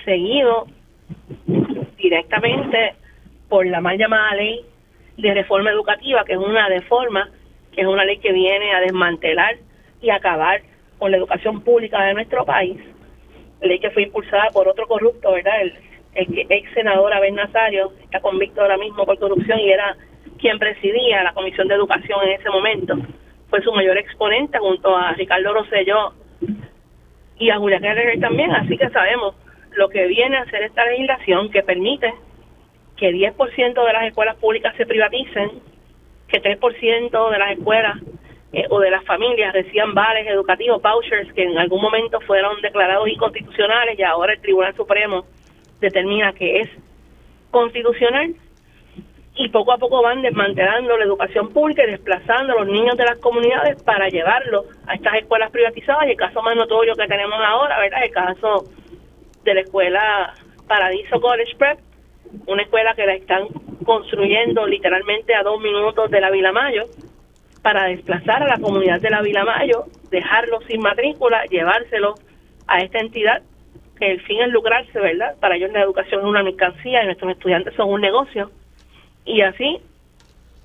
seguido directamente por la mal llamada ley de reforma educativa, que es una deforma, que es una ley que viene a desmantelar y acabar con la educación pública de nuestro país, ley que fue impulsada por otro corrupto, ¿verdad? El, el ex senador Abel Nazario, está convicto ahora mismo por corrupción y era quien presidía la Comisión de Educación en ese momento. Fue su mayor exponente junto a Ricardo Rosselló y a Julia Keller también, así que sabemos lo que viene a hacer esta legislación que permite que 10% de las escuelas públicas se privaticen, que 3% de las escuelas eh, o de las familias reciban vales educativos, vouchers, que en algún momento fueron declarados inconstitucionales y ahora el Tribunal Supremo determina que es constitucional y poco a poco van desmantelando la educación pública y desplazando a los niños de las comunidades para llevarlos a estas escuelas privatizadas y el caso más notorio que tenemos ahora, ¿verdad? El caso de la escuela Paradiso College Prep, una escuela que la están construyendo literalmente a dos minutos de la Vila Mayo para desplazar a la comunidad de la Vila Mayo, dejarlos sin matrícula, llevárselo a esta entidad que el fin es lucrarse, ¿verdad? Para ellos la educación es una mercancía y nuestros estudiantes son un negocio. Y así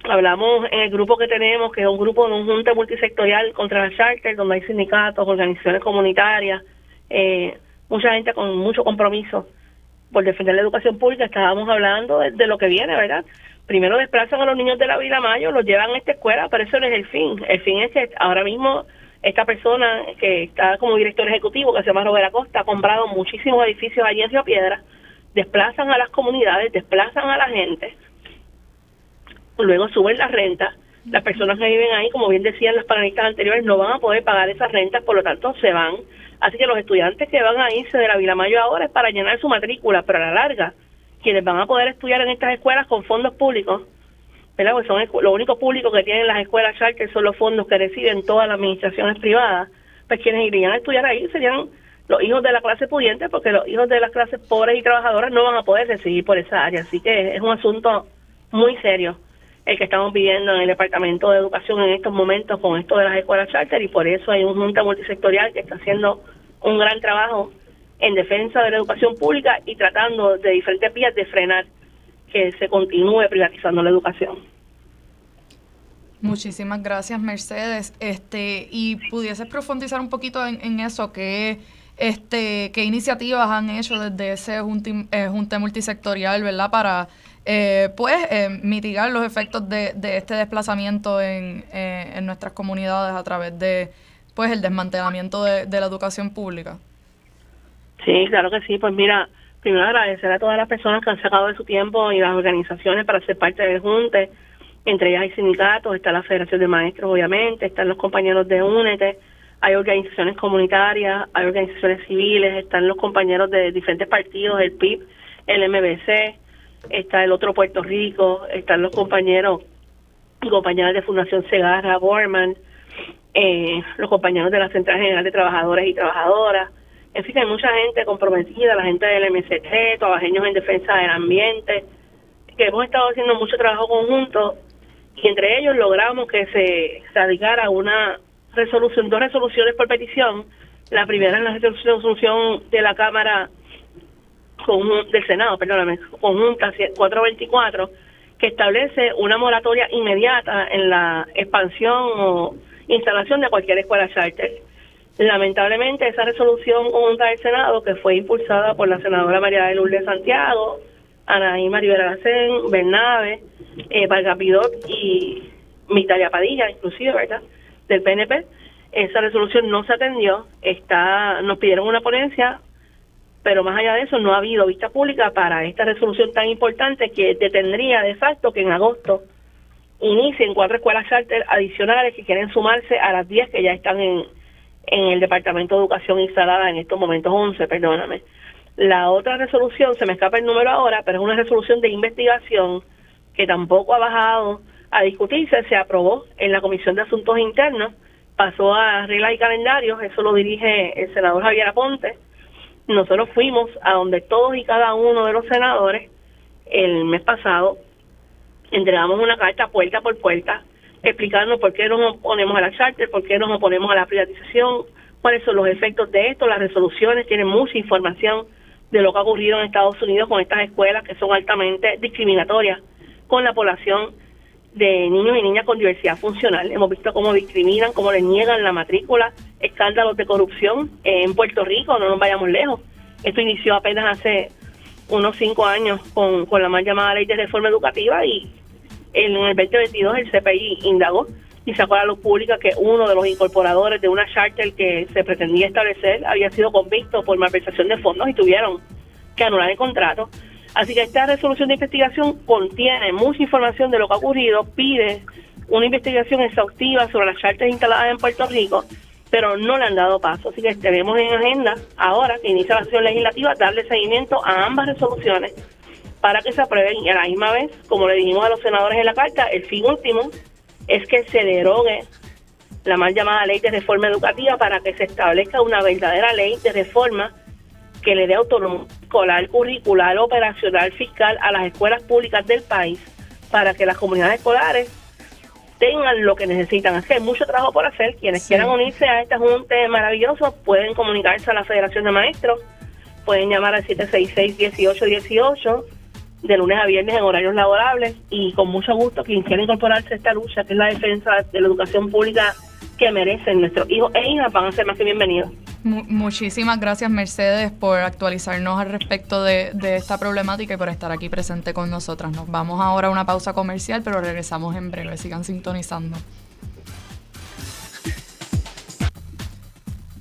hablamos en el grupo que tenemos, que es un grupo de un junta multisectorial contra la charter, donde hay sindicatos, organizaciones comunitarias, eh, mucha gente con mucho compromiso por defender la educación pública. Estábamos hablando de, lo que viene, ¿verdad? Primero desplazan a los niños de la Vila Mayo, los llevan a esta escuela, pero eso no es el fin. El fin es que ahora mismo esta persona que está como director ejecutivo, que se llama Robert Acosta, ha comprado muchísimos edificios allí en Río Piedra, desplazan a las comunidades, desplazan a la gente, luego suben las rentas, las personas que viven ahí, como bien decían las panelistas anteriores, no van a poder pagar esas rentas, por lo tanto se van. Así que los estudiantes que van a irse de la Vila Mayo ahora es para llenar su matrícula, pero a la larga, quienes van a poder estudiar en estas escuelas con fondos públicos, ¿verdad? Pues son lo único público que tienen las escuelas charter son los fondos que reciben todas las administraciones privadas, pues quienes irían a estudiar ahí serían los hijos de la clase pudiente, porque los hijos de las clases pobres y trabajadoras no van a poder recibir por esa área. Así que es un asunto muy serio el que estamos pidiendo en el Departamento de Educación en estos momentos con esto de las escuelas charter y por eso hay un junta multisectorial que está haciendo un gran trabajo en defensa de la educación pública y tratando de diferentes vías de frenar que se continúe privatizando la educación. Muchísimas gracias, Mercedes. Este, y pudieses profundizar un poquito en, eso, ¿qué, este, qué iniciativas han hecho desde ese junte, eh, junte multisectorial, ¿verdad? Para eh, pues eh, mitigar los efectos de, este desplazamiento en, eh, en, nuestras comunidades a través de pues el desmantelamiento de, la educación pública. Sí, claro que sí. Pues mira, primero agradecer a todas las personas que han sacado de su tiempo y las organizaciones para ser parte del Junte. Entre ellas hay sindicatos, está la Federación de Maestros, obviamente, están los compañeros de UNETE, hay organizaciones comunitarias, hay organizaciones civiles, están los compañeros de diferentes partidos, el PIB, el MBC, está el otro Puerto Rico, están los compañeros y compañeras de Fundación Segarra, Borman, eh, los compañeros de la Central General de Trabajadores y Trabajadoras. En fin, hay mucha gente comprometida, la gente del MCT, trabajeños en defensa del ambiente, que hemos estado haciendo mucho trabajo conjunto y entre ellos logramos que se radicara una resolución, dos resoluciones por petición. La primera es la resolución de la Cámara del Senado, perdóname, conjunta 424, que establece una moratoria inmediata en la expansión o instalación de cualquier escuela charter. Lamentablemente, esa resolución conjunta del Senado, que fue impulsada por la senadora María de Lourdes Santiago, Anaí Maribel Aracén, Bernabe, eh, Valgapidot y Mitalia Padilla, inclusive, ¿verdad?, del PNP, esa resolución no se atendió, está, nos pidieron una ponencia, pero más allá de eso no ha habido vista pública para esta resolución tan importante que detendría de facto que en agosto inicien cuatro escuelas charter adicionales que quieren sumarse a las 10 que ya están en, en el Departamento de Educación instalada en estos momentos, 11, perdóname. La otra resolución, se me escapa el número ahora, pero es una resolución de investigación que tampoco ha bajado a discutirse, se aprobó en la Comisión de Asuntos Internos, pasó a reglas y calendarios, eso lo dirige el senador Javier Aponte, nosotros fuimos a donde todos y cada uno de los senadores el mes pasado entregamos una carta puerta por puerta explicando por qué nos oponemos a la charter, por qué nos oponemos a la privatización, cuáles son los efectos de esto, las resoluciones tienen mucha información de lo que ha ocurrido en Estados Unidos con estas escuelas que son altamente discriminatorias con la población de niños y niñas con diversidad funcional. Hemos visto cómo discriminan, cómo les niegan la matrícula, escándalos de corrupción en Puerto Rico, no nos vayamos lejos. Esto inició apenas hace unos cinco años con, con la mal llamada ley de reforma educativa y en el 2022 el CPI indagó y sacó a la luz pública que uno de los incorporadores de una charter que se pretendía establecer había sido convicto por malversación de fondos y tuvieron que anular el contrato. Así que esta resolución de investigación contiene mucha información de lo que ha ocurrido, pide una investigación exhaustiva sobre las charters instaladas en Puerto Rico, pero no le han dado paso. Así que tenemos en agenda ahora que inicia la sesión legislativa darle seguimiento a ambas resoluciones para que se aprueben y a la misma vez, como le dijimos a los senadores en la carta, el fin último es que se derogue la mal llamada ley de reforma educativa para que se establezca una verdadera ley de reforma que le dé autonomía escolar, curricular, operacional, fiscal a las escuelas públicas del país para que las comunidades escolares tengan lo que necesitan hacer. Mucho trabajo por hacer. Quienes quieran unirse a este junte maravilloso pueden comunicarse a la Federación de Maestros, pueden llamar al 766-1818 de lunes a viernes en horarios laborables y con mucho gusto quien quiera incorporarse a esta lucha, que es la defensa de la educación pública que merecen nuestros hijos e hijas, van a ser más que bienvenidos. Muchísimas gracias Mercedes por actualizarnos al respecto de, esta problemática y por estar aquí presente con nosotras. Nos vamos ahora a una pausa comercial, pero regresamos en breve. Sigan sintonizando.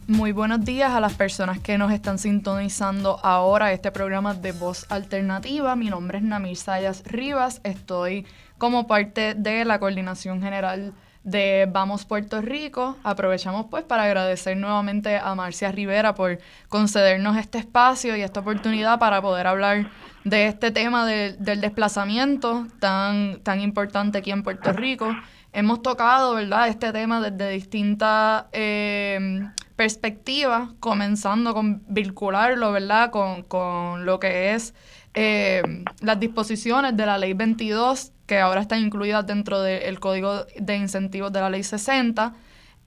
Muy buenos días a las personas que nos están sintonizando ahora este programa de Voz Alternativa. Mi nombre es Namir Sayas Rivas. Estoy como parte de la Coordinación General de Vamos Puerto Rico. Aprovechamos pues para agradecer nuevamente a Marcia Rivera por concedernos este espacio y esta oportunidad para poder hablar de este tema del desplazamiento tan, tan importante aquí en Puerto Rico. Hemos tocado, ¿verdad?, este tema desde distintas eh, perspectiva, comenzando con vincularlo, ¿verdad?, con, con lo que es eh, las disposiciones de la Ley 22, que ahora están incluidas dentro del Código de Incentivos de la Ley 60.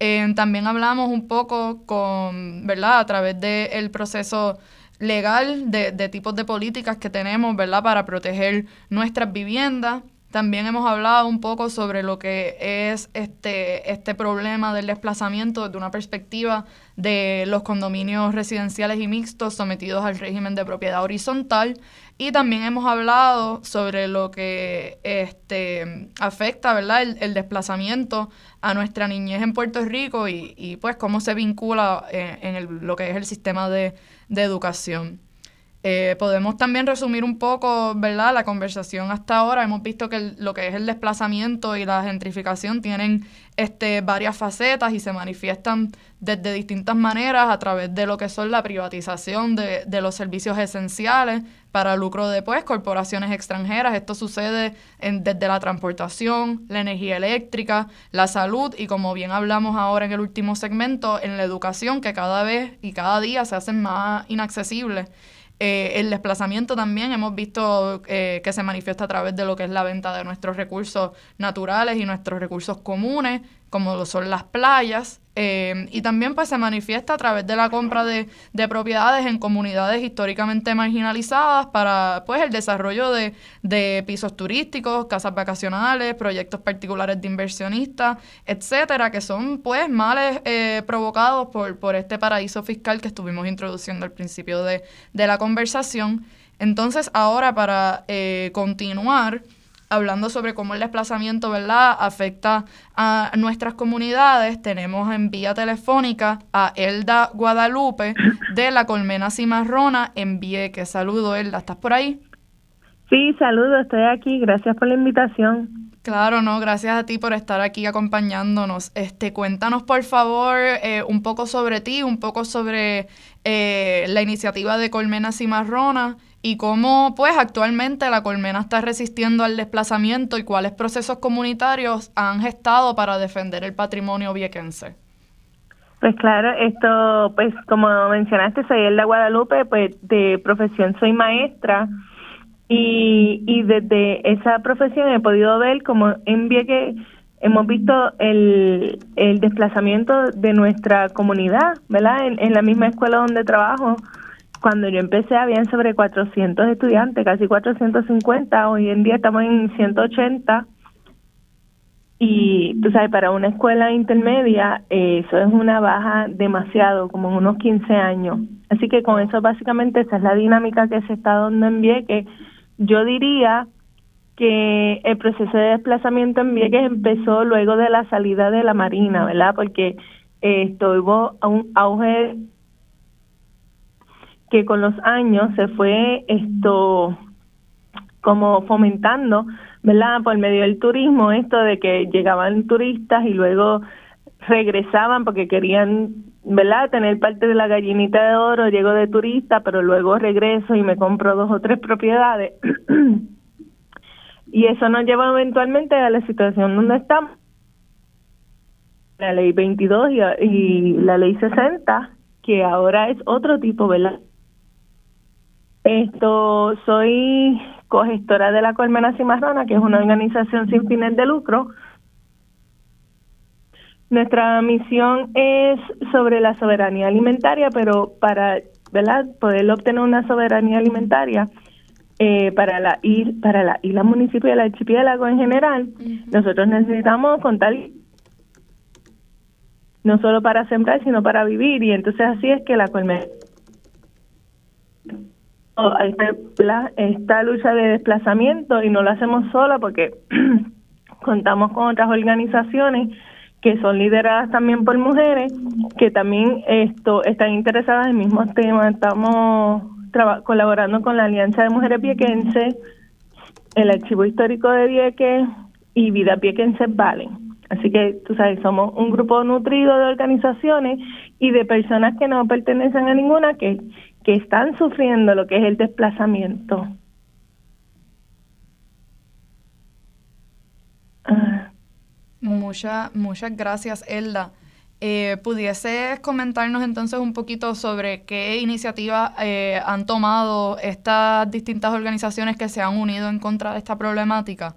Eh, también hablamos un poco con, ¿verdad?, a través del proceso legal de, de tipos de políticas que tenemos, ¿verdad?, para proteger nuestras viviendas. También hemos hablado un poco sobre lo que es este, este problema del desplazamiento desde una perspectiva de los condominios residenciales y mixtos sometidos al régimen de propiedad horizontal. Y también hemos hablado sobre lo que este, afecta ¿verdad? El, desplazamiento a nuestra niñez en Puerto Rico y, pues cómo se vincula eh, en, lo que es el sistema de, de educación. Eh, podemos también resumir un poco, ¿verdad? La conversación hasta ahora. Hemos visto que lo que es el desplazamiento y la gentrificación tienen este, varias facetas y se manifiestan desde distintas maneras a través de lo que son la privatización de, de los servicios esenciales para lucro de pues, corporaciones extranjeras. Esto sucede en, desde la transportación, la energía eléctrica, la salud y como bien hablamos ahora en el último segmento, en la educación que cada vez y cada día se hacen más inaccesibles. Eh, el desplazamiento también hemos visto eh, que se manifiesta a través de lo que es la venta de nuestros recursos naturales y nuestros recursos comunes, como lo son las playas. Eh, y también pues se manifiesta a través de la compra de, de, propiedades en comunidades históricamente marginalizadas para pues el desarrollo de, de, pisos turísticos, casas vacacionales, proyectos particulares de inversionistas, etcétera, que son pues males eh, provocados por, por este paraíso fiscal que estuvimos introduciendo al principio de, de la conversación. Entonces ahora para eh, continuar hablando sobre cómo el desplazamiento, ¿verdad?, afecta a nuestras comunidades. Tenemos en vía telefónica a Elda Guadalupe de la Colmena Cimarrona en Vieques. Saludo, Elda, ¿estás por ahí? Sí, saludo, estoy aquí. Gracias por la invitación. Claro, no, gracias a ti por estar aquí acompañándonos. Este, cuéntanos por favor eh, un poco sobre ti, un poco sobre eh, la iniciativa de Colmena Cimarrona y cómo pues actualmente la colmena está resistiendo al desplazamiento y cuáles procesos comunitarios han gestado para defender el patrimonio viequense. Pues claro, esto, pues como mencionaste, soy Elda Guadalupe, pues de profesión soy maestra y, y desde esa profesión he podido ver como en Vieques hemos visto el, el desplazamiento de nuestra comunidad, ¿verdad? En, en la misma escuela donde trabajo, cuando yo empecé habían sobre 400 estudiantes, casi 450, hoy en día estamos en 180. Y tú sabes, para una escuela intermedia, eh, eso es una baja demasiado, como en unos 15 años. Así que con eso básicamente esa es la dinámica que se está dando en Vieques. Yo diría que el proceso de desplazamiento en Vieques empezó luego de la salida de la Marina, ¿verdad? Porque esto hubo un auge que con los años se fue esto como fomentando, ¿verdad? Por medio del turismo, esto de que llegaban turistas y luego regresaban porque querían, ¿verdad? Tener parte de la gallinita de oro, llego de turista, pero luego regreso y me compro dos o tres propiedades. y eso nos lleva eventualmente a la situación donde estamos. La ley 22 y, y la ley 60, que ahora es otro tipo, ¿verdad? Esto, soy cogestora de la Colmena Cimarrona, que es una organización sin fines de lucro. Nuestra misión es sobre la soberanía alimentaria, pero para ¿verdad? poder obtener una soberanía alimentaria eh, para la isla, para la isla municipio del archipiélago en general, nosotros necesitamos contar no solo para sembrar, sino para vivir, y entonces así es que la colmena esta lucha de desplazamiento y no lo hacemos sola porque contamos con otras organizaciones que son lideradas también por mujeres que también esto están interesadas en mismos temas estamos colaborando con la Alianza de Mujeres Piequenses el Archivo Histórico de Vieques y Vida Piequenses Valen. Así que tú sabes somos un grupo nutrido de organizaciones y de personas que no pertenecen a ninguna que que están sufriendo lo que es el desplazamiento. Ah. Muchas, muchas gracias, Elda. Eh, ¿Pudieses comentarnos entonces un poquito sobre qué iniciativas eh, han tomado estas distintas organizaciones que se han unido en contra de esta problemática?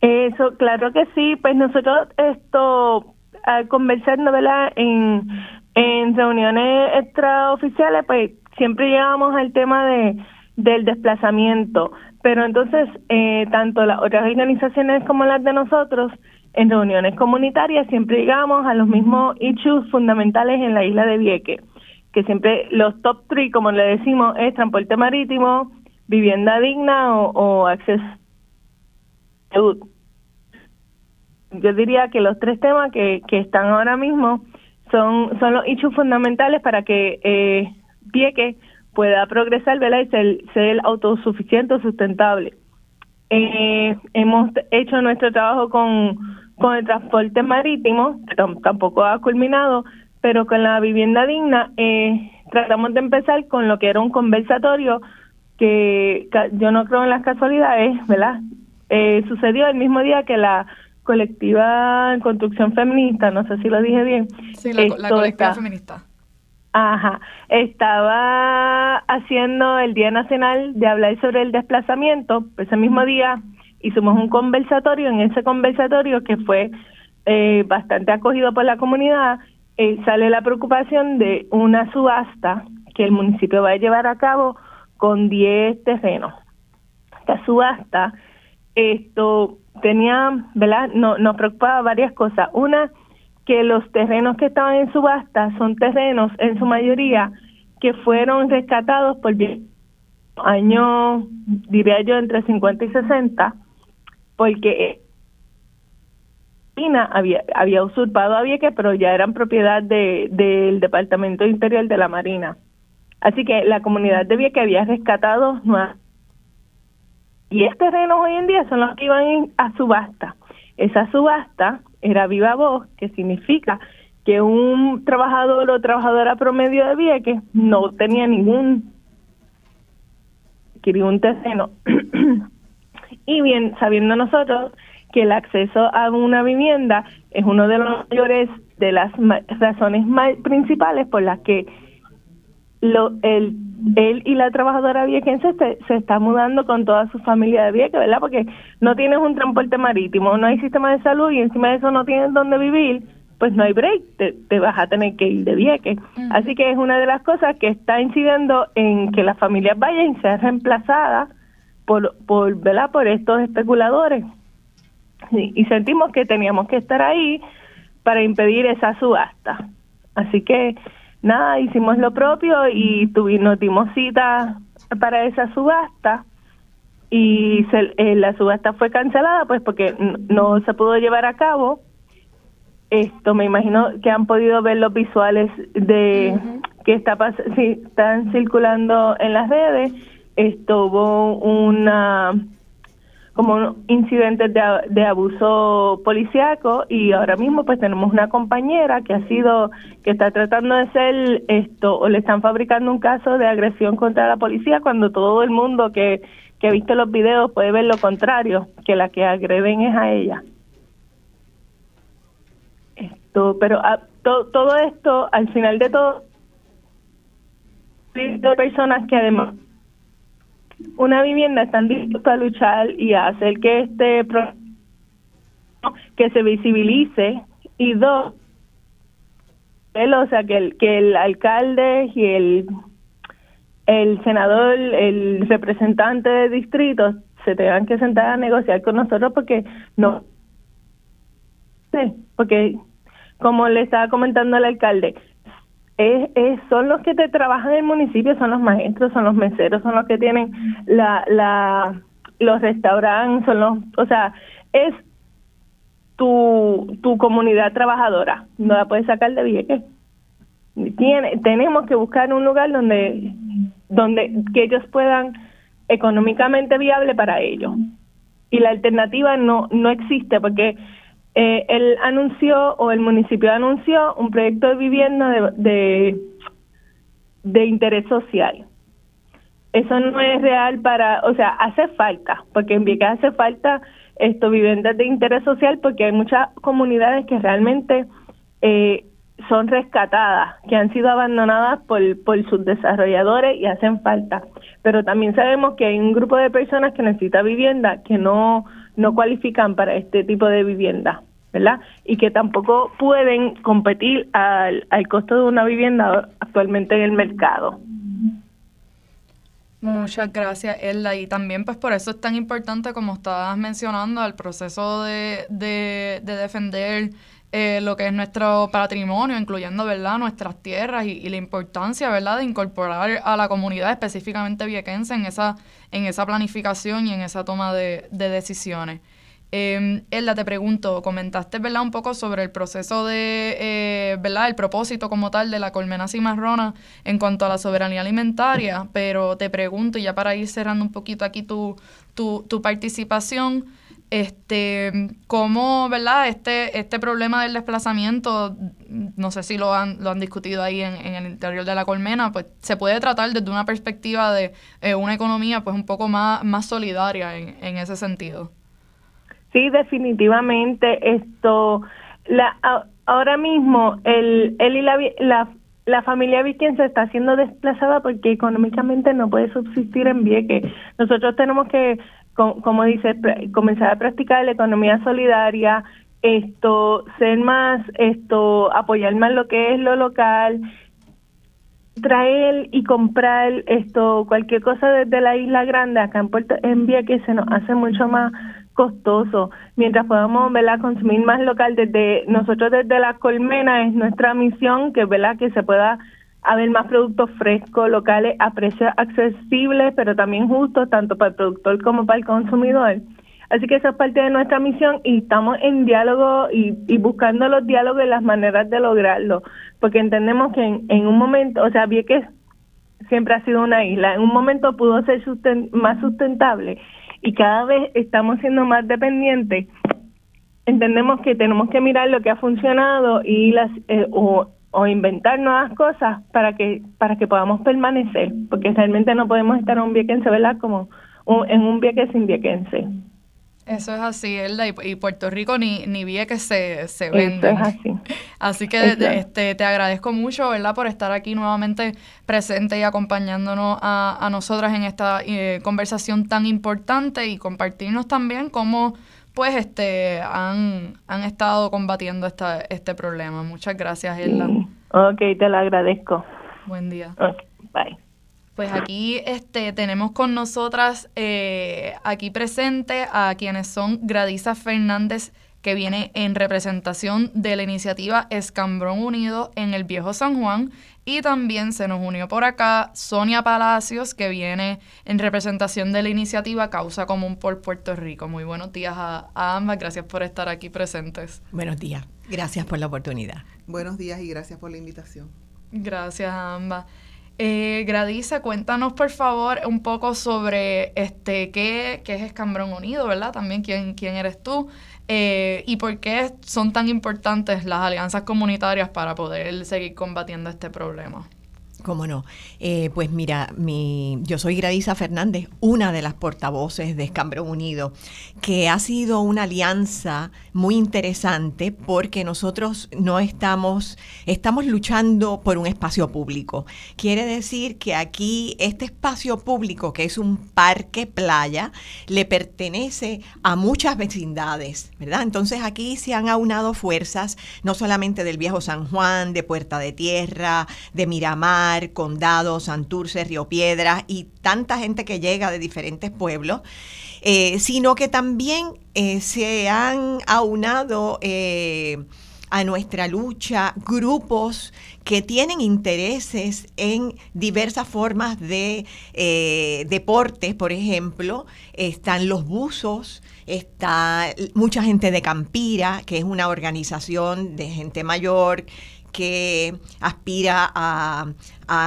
Eso, claro que sí. Pues nosotros esto, al conversar, ¿verdad? En, en reuniones extraoficiales, pues siempre llegamos al tema de del desplazamiento, pero entonces eh, tanto las otras organizaciones como las de nosotros en reuniones comunitarias siempre llegamos a los mismos issues fundamentales en la isla de Vieque, que siempre los top three, como le decimos, es transporte marítimo, vivienda digna o, o acceso salud. Yo diría que los tres temas que, que están ahora mismo son, son los issues fundamentales para que eh, Vieque pueda progresar ¿verdad? y ser, ser autosuficiente o sustentable. Eh, hemos hecho nuestro trabajo con, con el transporte marítimo, tampoco ha culminado, pero con la vivienda digna eh, tratamos de empezar con lo que era un conversatorio que yo no creo en las casualidades, ¿verdad? Eh, sucedió el mismo día que la colectiva en construcción feminista, no sé si lo dije bien. Sí, la, colectiva feminista. Ajá, estaba haciendo el Día Nacional de hablar sobre el desplazamiento, ese mismo día hicimos un conversatorio, en ese conversatorio que fue eh, bastante acogido por la comunidad, eh, sale la preocupación de una subasta que el municipio va a llevar a cabo con 10 terrenos. Esta subasta, esto tenía, ¿verdad? No, nos preocupaba varias cosas. Una, que los terrenos que estaban en subasta son terrenos en su mayoría que fueron rescatados por años, diría yo, entre 50 y 60, porque China había, había usurpado a Vieques, pero ya eran propiedad de, del Departamento Interior de la Marina. Así que la comunidad de Vieques había rescatado y estos terrenos hoy en día son los que iban a subasta. Esa subasta era viva voz, que significa que un trabajador o trabajadora promedio de Vieques no tenía ningún un terreno. y bien, sabiendo nosotros que el acceso a una vivienda es uno de los mayores de las razones principales por las que lo, el, él y la trabajadora viequense se, se está mudando con toda su familia de Vieques, ¿verdad? Porque no tienes un transporte marítimo, no hay sistema de salud y encima de eso no tienes dónde vivir, pues no hay break, te, vas a tener que ir de Vieques. Así que es una de las cosas que está incidiendo en que las familias vayan y sean reemplazadas por, por, ¿verdad? por estos especuladores. y sentimos que teníamos que estar ahí para impedir esa subasta. Así que nada, hicimos lo propio y tuvimos, nos dimos cita para esa subasta y eh, la subasta fue cancelada pues porque no se pudo llevar a cabo. Esto me imagino que han podido ver los visuales de que está si están circulando en las redes. Esto hubo una como incidentes de, de abuso policiaco y ahora mismo pues tenemos una compañera que ha sido que está tratando de ser esto o le están fabricando un caso de agresión contra la policía cuando todo el mundo que, que ha visto los videos puede ver lo contrario que la que agreden es a ella. Esto pero a, todo esto al final de todo personas que además una vivienda están dispuestos a luchar y a hacer que este que se visibilice y dos o sea que el que el alcalde y el el senador el representante de distrito se tengan que sentar a negociar con nosotros porque no sé porque como le estaba comentando el alcalde es, son los que te trabajan en el municipio, son los maestros, son los meseros, son los que tienen la, la, los restaurantes, son los, o sea, es tu, tu comunidad trabajadora, no la puedes sacar de Vieques. Tiene, tenemos que buscar un lugar donde, donde que ellos puedan económicamente viable para ellos. Y la alternativa no, no existe porque eh, él anunció o el municipio anunció un proyecto de vivienda de, de, interés social. Eso no es real para, o sea, hace falta, porque en Vieques hace falta esto viviendas de interés social porque hay muchas comunidades que realmente eh, son rescatadas, que han sido abandonadas por, por sus desarrolladores y hacen falta. Pero también sabemos que hay un grupo de personas que necesita vivienda que no no cualifican para este tipo de vivienda, ¿verdad? Y que tampoco pueden competir al, al costo de una vivienda actualmente en el mercado. Muchas gracias, Elda. Y también, pues por eso es tan importante, como estabas mencionando, el proceso de, de defender eh, lo que es nuestro patrimonio, incluyendo, ¿verdad?, nuestras tierras y, y, la importancia, ¿verdad?, de incorporar a la comunidad, específicamente viequense, en esa, en esa planificación y en esa toma de, de decisiones. Eh, Elda, te pregunto, comentaste, ¿verdad?, un poco sobre el proceso de, eh, ¿verdad?, el propósito como tal de la colmena cimarrona en cuanto a la soberanía alimentaria, pero te pregunto, y ya para ir cerrando un poquito aquí tu, tu participación, este, cómo, ¿verdad? Este, este problema del desplazamiento, no sé si lo han, lo han discutido ahí en, en el interior de la colmena, pues se puede tratar desde una perspectiva de eh, una economía pues un poco más, más solidaria en, en ese sentido. Sí, definitivamente esto, la, ahora mismo el, él y la, la, la familia se está siendo desplazada porque económicamente no puede subsistir en Vieques. Nosotros tenemos que como dice, comenzar a practicar la economía solidaria, esto, ser más, esto, apoyar más lo que es lo local, traer y comprar esto, cualquier cosa desde la isla grande acá en Puerto en que se nos hace mucho más costoso. Mientras podamos ¿verdad? consumir más local desde nosotros desde la colmena es nuestra misión que ¿verdad? que se pueda haber más productos frescos, locales, a precios accesibles, pero también justos, tanto para el productor como para el consumidor. Así que esa es parte de nuestra misión y estamos en diálogo y, y buscando los diálogos y las maneras de lograrlo, porque entendemos que en, un momento, o sea, bien que siempre ha sido una isla, en un momento pudo ser más sustentable y cada vez estamos siendo más dependientes. Entendemos que tenemos que mirar lo que ha funcionado y las eh, o o inventar nuevas cosas para que para que podamos permanecer, porque realmente no podemos estar en un viequense, ¿verdad? Como en un vieque sin viequense. Eso es así, ¿verdad? Y, Puerto Rico ni, ni Vieques se, se vende. es así. Así que este, te agradezco mucho, ¿verdad? Por estar aquí nuevamente presente y acompañándonos a, a nosotras en esta eh, conversación tan importante y compartirnos también cómo pues este han, han estado combatiendo esta, este problema. Muchas gracias, Elda. Ok, te lo agradezco. Buen día. bye. Pues aquí este, tenemos con nosotras, eh, aquí presente, a quienes son Gradisa Fernández que viene en representación de la iniciativa Escambrón Unido en el Viejo San Juan. Y también se nos unió por acá Sonia Palacios, que viene en representación de la iniciativa Causa Común por Puerto Rico. Muy buenos días a, a ambas, gracias por estar aquí presentes. Buenos días, gracias por la oportunidad. Buenos días y gracias por la invitación. Gracias a ambas. Eh, cuéntanos por favor un poco sobre este qué, qué es Escambrón Unido, ¿verdad? También quién, quién eres tú eh, y por qué son tan importantes las alianzas comunitarias para poder seguir combatiendo este problema. Cómo no. Eh, pues mira, mi, yo soy Gradisa Fernández, una de las portavoces de Escambrón Unido, que ha sido una alianza muy interesante porque nosotros no estamos, estamos luchando por un espacio público. Quiere decir que aquí este espacio público, que es un parque playa, le pertenece a muchas vecindades, ¿verdad? Entonces aquí se han aunado fuerzas, no solamente del Viejo San Juan, de Puerta de Tierra, de Miramar, Condado, Santurce, Río Piedras y tanta gente que llega de diferentes pueblos, eh, sino que también eh, se han aunado eh, a nuestra lucha grupos que tienen intereses en diversas formas de deportes, por ejemplo, están los buzos, está mucha gente de Campira, que es una organización de gente mayor que aspira a,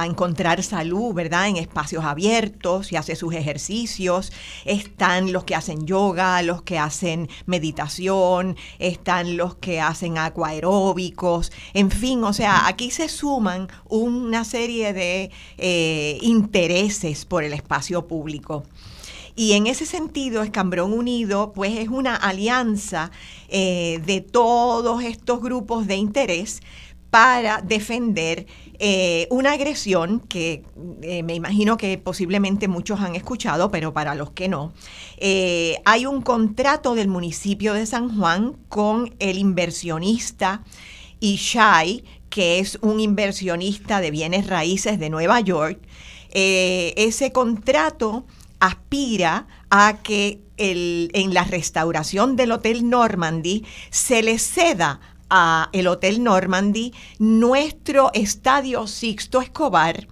encontrar salud, ¿verdad? En espacios abiertos y hace sus ejercicios. Están los que hacen yoga, los que hacen meditación, están los que hacen acuaeróbicos, en fin, o sea, aquí se suman una serie de eh, intereses por el espacio público. Y en ese sentido, Escambrón Unido, pues es una alianza eh, de todos estos grupos de interés para defender eh, una agresión que eh, me imagino que posiblemente muchos han escuchado, pero para los que no, eh, hay un contrato del municipio de San Juan con el inversionista Ishai, que es un inversionista de bienes raíces de Nueva York. ese contrato aspira a que el, en la restauración del Hotel Normandy se le ceda a el Hotel Normandy nuestro estadio Sixto Escobar,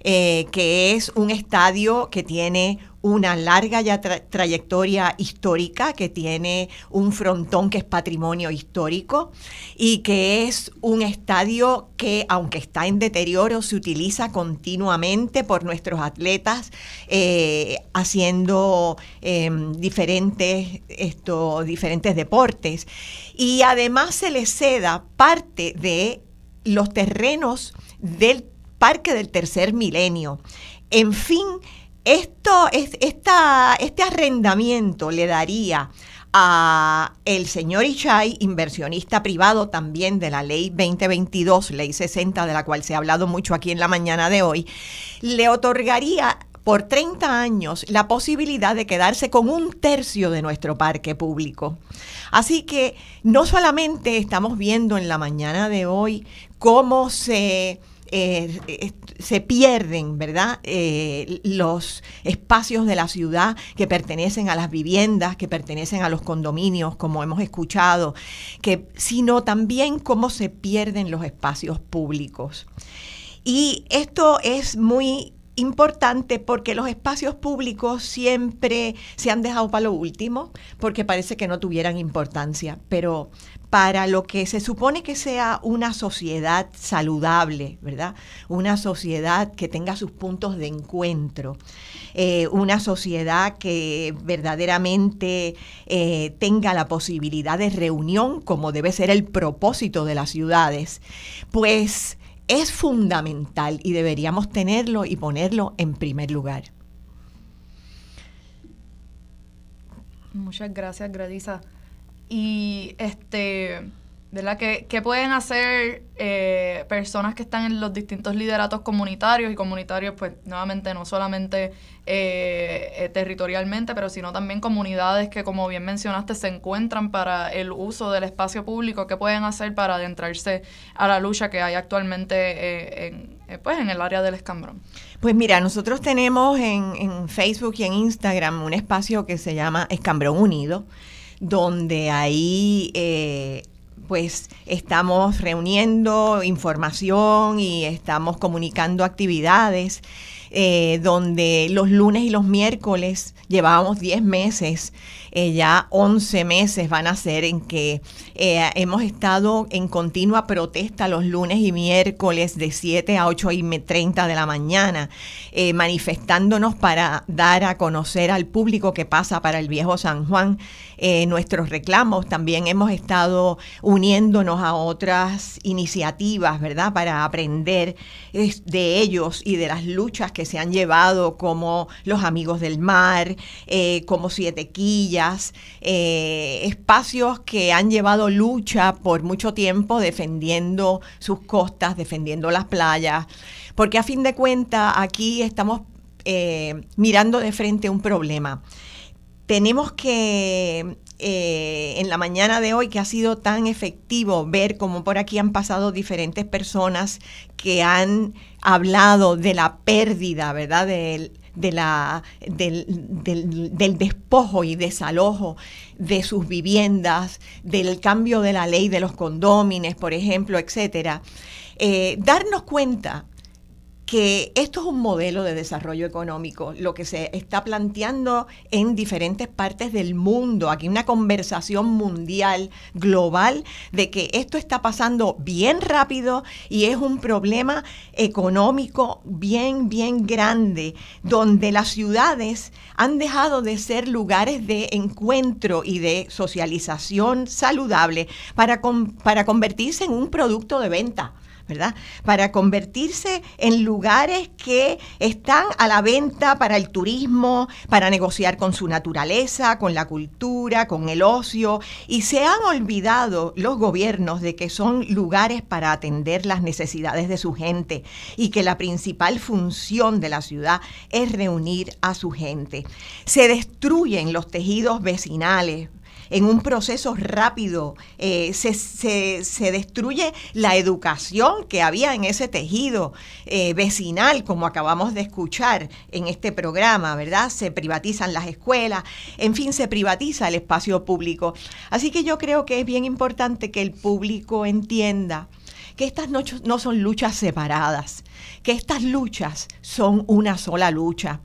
eh, que es un estadio que tiene una larga ya trayectoria histórica, que tiene un frontón que es patrimonio histórico y que es un estadio que, aunque está en deterioro, se utiliza continuamente por nuestros atletas eh, haciendo em, diferentes, esto, diferentes deportes. Y además se le ceda parte de los terrenos del Parque del Tercer Milenio. En fin, esto, es, esta, este arrendamiento le daría a el señor Ishai, inversionista privado también de la ley 2022, ley 60, de la cual se ha hablado mucho aquí en la mañana de hoy, le otorgaría por 30 años la posibilidad de quedarse con un tercio de nuestro parque público. Así que no solamente estamos viendo en la mañana de hoy cómo se eh, se pierden, ¿verdad? Eh, los espacios de la ciudad que pertenecen a las viviendas, que pertenecen a los condominios, como hemos escuchado, que, sino también cómo se pierden los espacios públicos. Y esto es muy importante porque los espacios públicos siempre se han dejado para lo último, porque parece que no tuvieran importancia, pero para lo que se supone que sea una sociedad saludable, ¿verdad? Una sociedad que tenga sus puntos de encuentro, eh, una sociedad que verdaderamente eh, tenga la posibilidad de reunión, como debe ser el propósito de las ciudades, pues es fundamental y deberíamos tenerlo y ponerlo en primer lugar. Muchas gracias, Gradisa. Y este, ¿verdad? ¿Qué, qué pueden hacer eh, personas que están en los distintos lideratos comunitarios y comunitarios, pues nuevamente no solamente eh, eh, territorialmente, pero sino también comunidades que, como bien mencionaste, se encuentran para el uso del espacio público? ¿Qué pueden hacer para adentrarse a la lucha que hay actualmente en, pues, en el área del escambrón? Pues mira, nosotros tenemos en, en Facebook y en Instagram un espacio que se llama Escambrón Unido donde ahí eh, pues estamos reuniendo información y estamos comunicando actividades. Eh, donde los lunes y los miércoles llevábamos 10 meses eh, ya 11 meses van a ser en que eh, hemos estado en continua protesta los lunes y miércoles de 7 a 8 y 30 de la mañana, eh, manifestándonos para dar a conocer al público que pasa para el viejo San Juan nuestros reclamos. También hemos estado uniéndonos a otras iniciativas, ¿verdad? Para aprender de ellos y de las luchas que se han llevado como los amigos del mar, como Siete Quillas, eh, espacios que han llevado lucha por mucho tiempo defendiendo sus costas, defendiendo las playas, porque a fin de cuentas aquí estamos eh, mirando de frente un problema. Tenemos que eh, en la mañana de hoy que ha sido tan efectivo ver cómo por aquí han pasado diferentes personas que han hablado de la pérdida, ¿verdad? Del, de la, del, del, despojo y desalojo de sus viviendas, del cambio de la ley de los condómines, por ejemplo, etcétera, eh, darnos cuenta que esto es un modelo de desarrollo económico, lo que se está planteando en diferentes partes del mundo, aquí una conversación mundial, global, de que esto está pasando bien rápido y es un problema económico bien, bien grande, donde las ciudades han dejado de ser lugares de encuentro y de socialización saludable para, para convertirse en un producto de venta. ¿Verdad? Para convertirse en lugares que están a la venta para el turismo, para negociar con su naturaleza, con la cultura, con el ocio, y se han olvidado los gobiernos de que son lugares para atender las necesidades de su gente y que la principal función de la ciudad es reunir a su gente. Se destruyen los tejidos vecinales, en un proceso rápido, eh, se, se, destruye la educación que había en ese tejido eh, vecinal, como acabamos de escuchar en este programa, ¿verdad? Se privatizan las escuelas, en fin, se privatiza el espacio público. Así que yo creo que es bien importante que el público entienda que estas no son luchas separadas, que estas luchas son una sola lucha.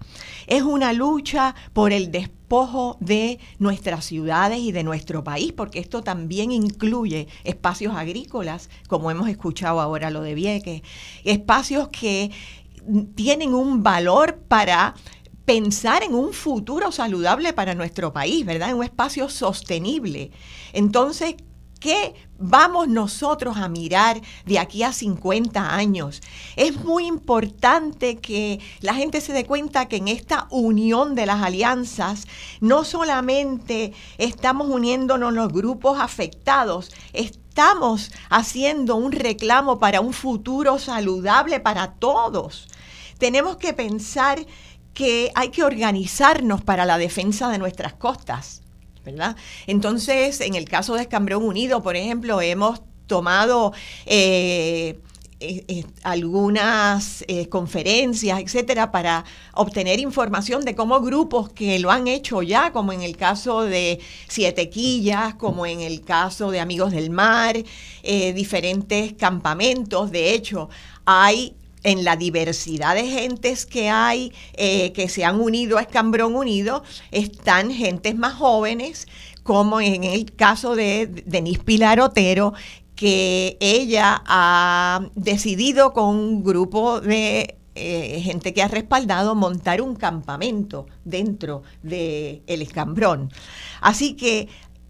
Es una lucha por el despojo de nuestras ciudades y de nuestro país, porque esto también incluye espacios agrícolas, como hemos escuchado ahora lo de Vieques, espacios que tienen un valor para pensar en un futuro saludable para nuestro país, ¿verdad? En un espacio sostenible. Entonces, qué vamos nosotros a mirar de aquí a 50 años? Es muy importante que la gente se dé cuenta que en esta unión de las alianzas no solamente estamos uniéndonos los grupos afectados, estamos haciendo un reclamo para un futuro saludable para todos. Tenemos que pensar que hay que organizarnos para la defensa de nuestras costas ¿verdad? Entonces, en el caso de Escambrón Unido, por ejemplo, hemos tomado... Eh, eh, eh, algunas conferencias, etcétera, para obtener información de cómo grupos que lo han hecho ya, como en el caso de Siete Quillas, como en el caso de Amigos del Mar, diferentes campamentos. De hecho, hay en la diversidad de gentes que hay, eh, que se han unido a Escambrón Unido, están gentes más jóvenes, como en el caso de Denise Pilar Otero, que ella ha decidido con un grupo de eh, gente que ha respaldado montar un campamento dentro del el escambrón. Así que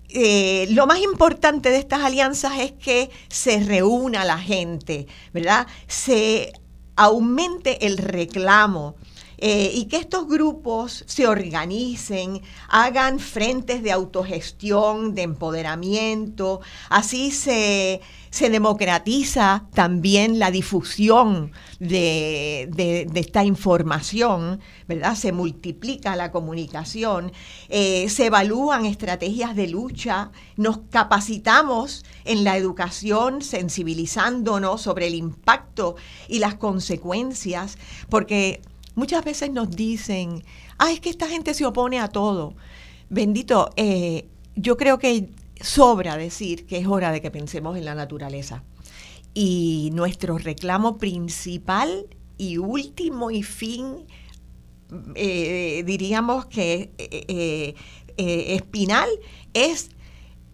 eh, lo más importante de estas alianzas es que se reúna la gente, ¿verdad? Se aumente el reclamo eh, y que estos grupos se organicen, hagan frentes de autogestión, de empoderamiento, así se, democratiza también la difusión de, esta información, ¿verdad? Se multiplica la comunicación, eh, se evalúan estrategias de lucha, nos capacitamos en la educación, sensibilizándonos sobre el impacto y las consecuencias, porque Muchas veces nos dicen, ah, es que esta gente se opone a todo. Bendito, eh, yo creo que sobra decir que es hora de que pensemos en la naturaleza. Y nuestro reclamo principal y último y fin, eh, diríamos que eh, eh, espinal, es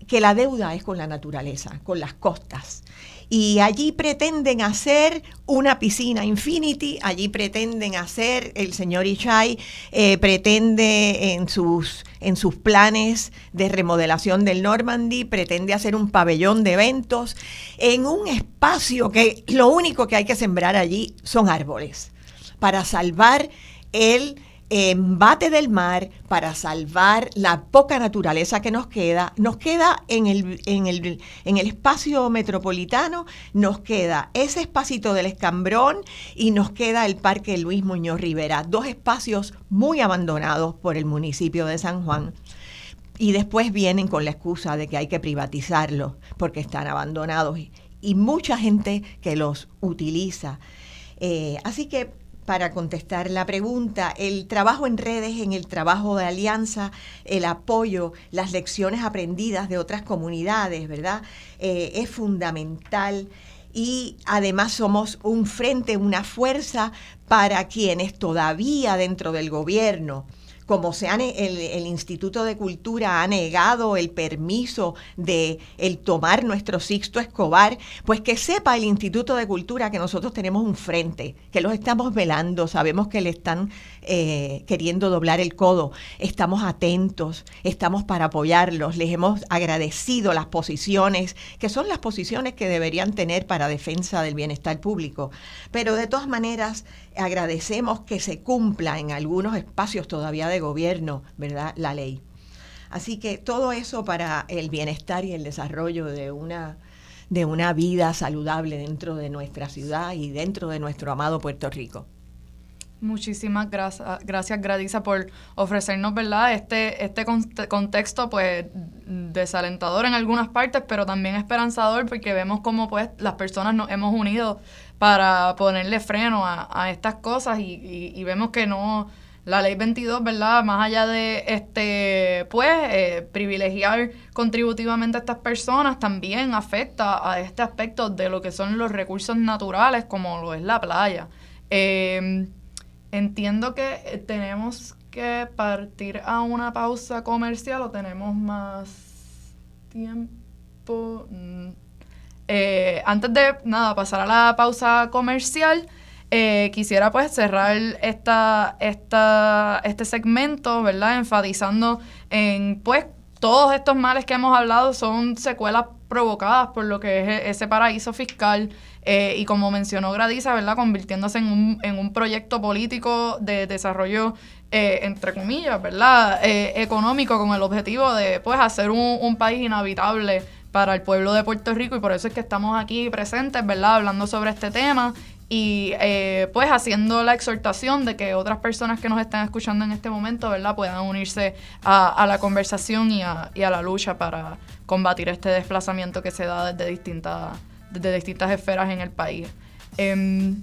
que la deuda es con la naturaleza, con las costas y allí pretenden hacer una piscina Infinity, allí pretenden hacer, el señor Ishai eh, pretende en sus, en sus planes de remodelación del Normandy, pretende hacer un pabellón de eventos en un espacio que lo único que hay que sembrar allí son árboles para salvar el embate del mar para salvar la poca naturaleza que nos queda. Nos queda en el, en el, en el espacio metropolitano, nos queda ese espacito del Escambrón y nos queda el Parque Luis Muñoz Rivera, dos espacios muy abandonados por el municipio de San Juan. Y después vienen con la excusa de que hay que privatizarlos porque están abandonados y, y mucha gente que los utiliza. Eh, así que para contestar la pregunta. El trabajo en redes, en el trabajo de alianza, el apoyo, las lecciones aprendidas de otras comunidades, ¿verdad? Eh, es fundamental y además somos un frente, una fuerza para quienes todavía dentro del gobierno como se el, el, Instituto de Cultura ha negado el permiso de el tomar nuestro Sixto Escobar, pues que sepa el Instituto de Cultura que nosotros tenemos un frente, que los estamos velando, sabemos que le están eh, queriendo doblar el codo, estamos atentos, estamos para apoyarlos, les hemos agradecido las posiciones, que son las posiciones que deberían tener para defensa del bienestar público, pero de todas maneras agradecemos que se cumpla en algunos espacios todavía de gobierno, ¿verdad?, la ley. Así que todo eso para el bienestar y el desarrollo de una, de una vida saludable dentro de nuestra ciudad y dentro de nuestro amado Puerto Rico. Muchísimas gracias, gracias Gradisa por ofrecernos, ¿verdad? Este, este contexto, pues, desalentador en algunas partes, pero también esperanzador porque vemos cómo, pues, las personas nos hemos unido para ponerle freno a, estas cosas y, vemos que no, la ley 22, ¿verdad? Más allá de, este, pues, eh, privilegiar contributivamente a estas personas, también afecta a este aspecto de lo que son los recursos naturales, como lo es la playa. Eh, Entiendo que eh, tenemos que partir a una pausa comercial o tenemos más tiempo. Mm, eh, antes de nada pasar a la pausa comercial, eh, quisiera pues cerrar esta, esta, este segmento, ¿verdad? Enfatizando en pues todos estos males que hemos hablado son secuelas provocadas por lo que es e-, ese paraíso fiscal eh, y como mencionó Gradiza, ¿verdad? Convirtiéndose en un, en un proyecto político de desarrollo, eh, entre comillas, ¿verdad? Eh, económico con el objetivo de, pues, hacer un, un país inhabitable para el pueblo de Puerto Rico y por eso es que estamos aquí presentes, ¿verdad? Hablando sobre este tema y pues haciendo la exhortación de que otras personas que nos están escuchando en este momento, ¿verdad? Puedan unirse a, la conversación y a, y a la lucha para combatir este desplazamiento que se da desde distintas de distintas esferas en el país. Em,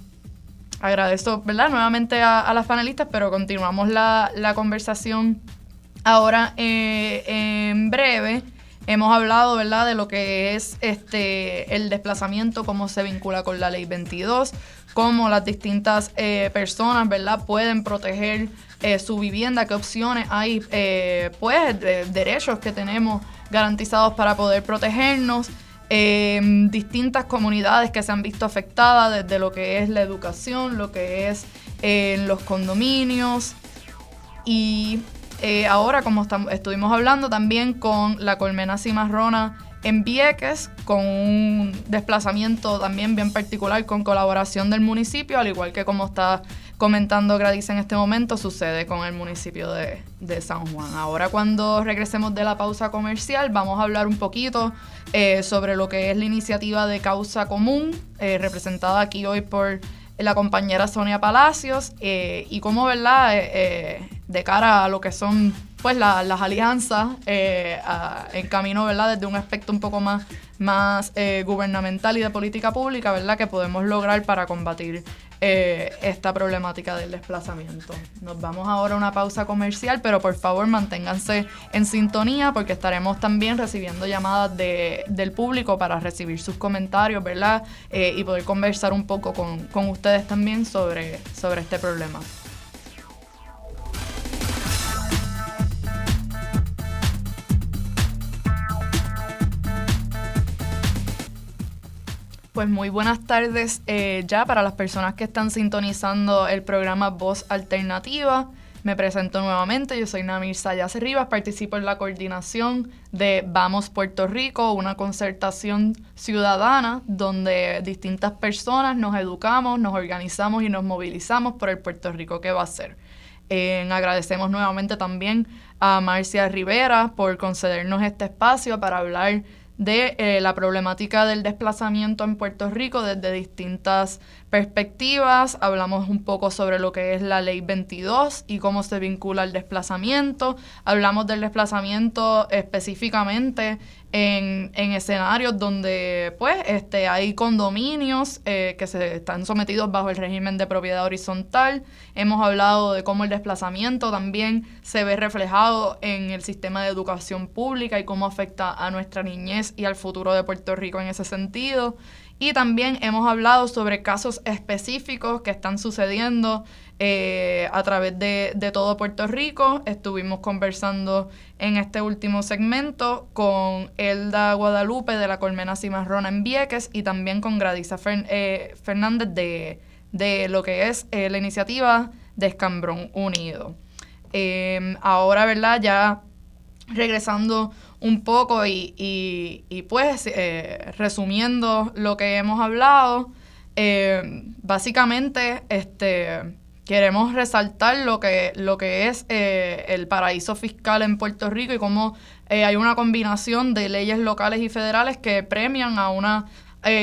agradezco, ¿verdad? Nuevamente a, las panelistas, pero continuamos la, conversación ahora eh, en breve. Hemos hablado, ¿verdad?, de lo que es este el desplazamiento, cómo se vincula con la ley 22, cómo las distintas eh, personas, ¿verdad?, pueden proteger eh, su vivienda, qué opciones hay, pues, derechos que tenemos garantizados para poder protegernos. Em, distintas comunidades que se han visto afectadas desde lo que es la educación, lo que es eh, los condominios y eh, ahora como estuvimos hablando también con la colmena cimarrona en Vieques con un desplazamiento también bien particular con colaboración del municipio, al igual que como está comentando Gradis en este momento, sucede con el municipio de, San Juan. Ahora cuando regresemos de la pausa comercial, vamos a hablar un poquito eh, sobre lo que es la iniciativa de causa común, eh, representada aquí hoy por la compañera Sonia Palacios, eh, y cómo, ¿verdad?, de cara a lo que son pues las alianzas en camino, ¿verdad?, desde un aspecto un poco más, más gubernamental y de política pública, ¿verdad?, que podemos lograr para combatir eh, esta problemática del desplazamiento. Nos vamos ahora a una pausa comercial, pero por favor manténganse en sintonía porque estaremos también recibiendo llamadas de, del público para recibir sus comentarios, ¿verdad? Eh, y poder conversar un poco con, con ustedes también sobre, sobre este problema. Pues muy buenas tardes eh, ya para las personas que están sintonizando el programa Voz Alternativa. Me presento nuevamente, yo soy Namir Sayas Rivas, participo en la coordinación de Vamos Puerto Rico, una concertación ciudadana donde distintas personas nos educamos, nos organizamos y nos movilizamos por el Puerto Rico que va a ser. Eh, agradecemos nuevamente también a Marcia Rivera por concedernos este espacio para hablar de eh, la problemática del desplazamiento en Puerto Rico desde distintas perspectivas. Hablamos un poco sobre lo que es la ley 22 y cómo se vincula el desplazamiento. Hablamos del desplazamiento específicamente en, en escenarios donde pues este, hay condominios eh, que se están sometidos bajo el régimen de propiedad horizontal. Hemos hablado de cómo el desplazamiento también se ve reflejado en el sistema de educación pública y cómo afecta a nuestra niñez y al futuro de Puerto Rico en ese sentido. Y también hemos hablado sobre casos específicos que están sucediendo eh, a través de, de, todo Puerto Rico. Estuvimos conversando en este último segmento con Elda Guadalupe de la Colmena Cimarrona en Vieques y también con Gradisa eh, Fernández de, de, lo que es eh, la iniciativa de Escambrón Unido. ahora, ¿verdad? Ya regresando un poco y, y, pues eh, resumiendo lo que hemos hablado, eh, básicamente este, queremos resaltar lo que, lo que es eh, el paraíso fiscal en Puerto Rico y cómo hay una combinación de leyes locales y federales que premian a una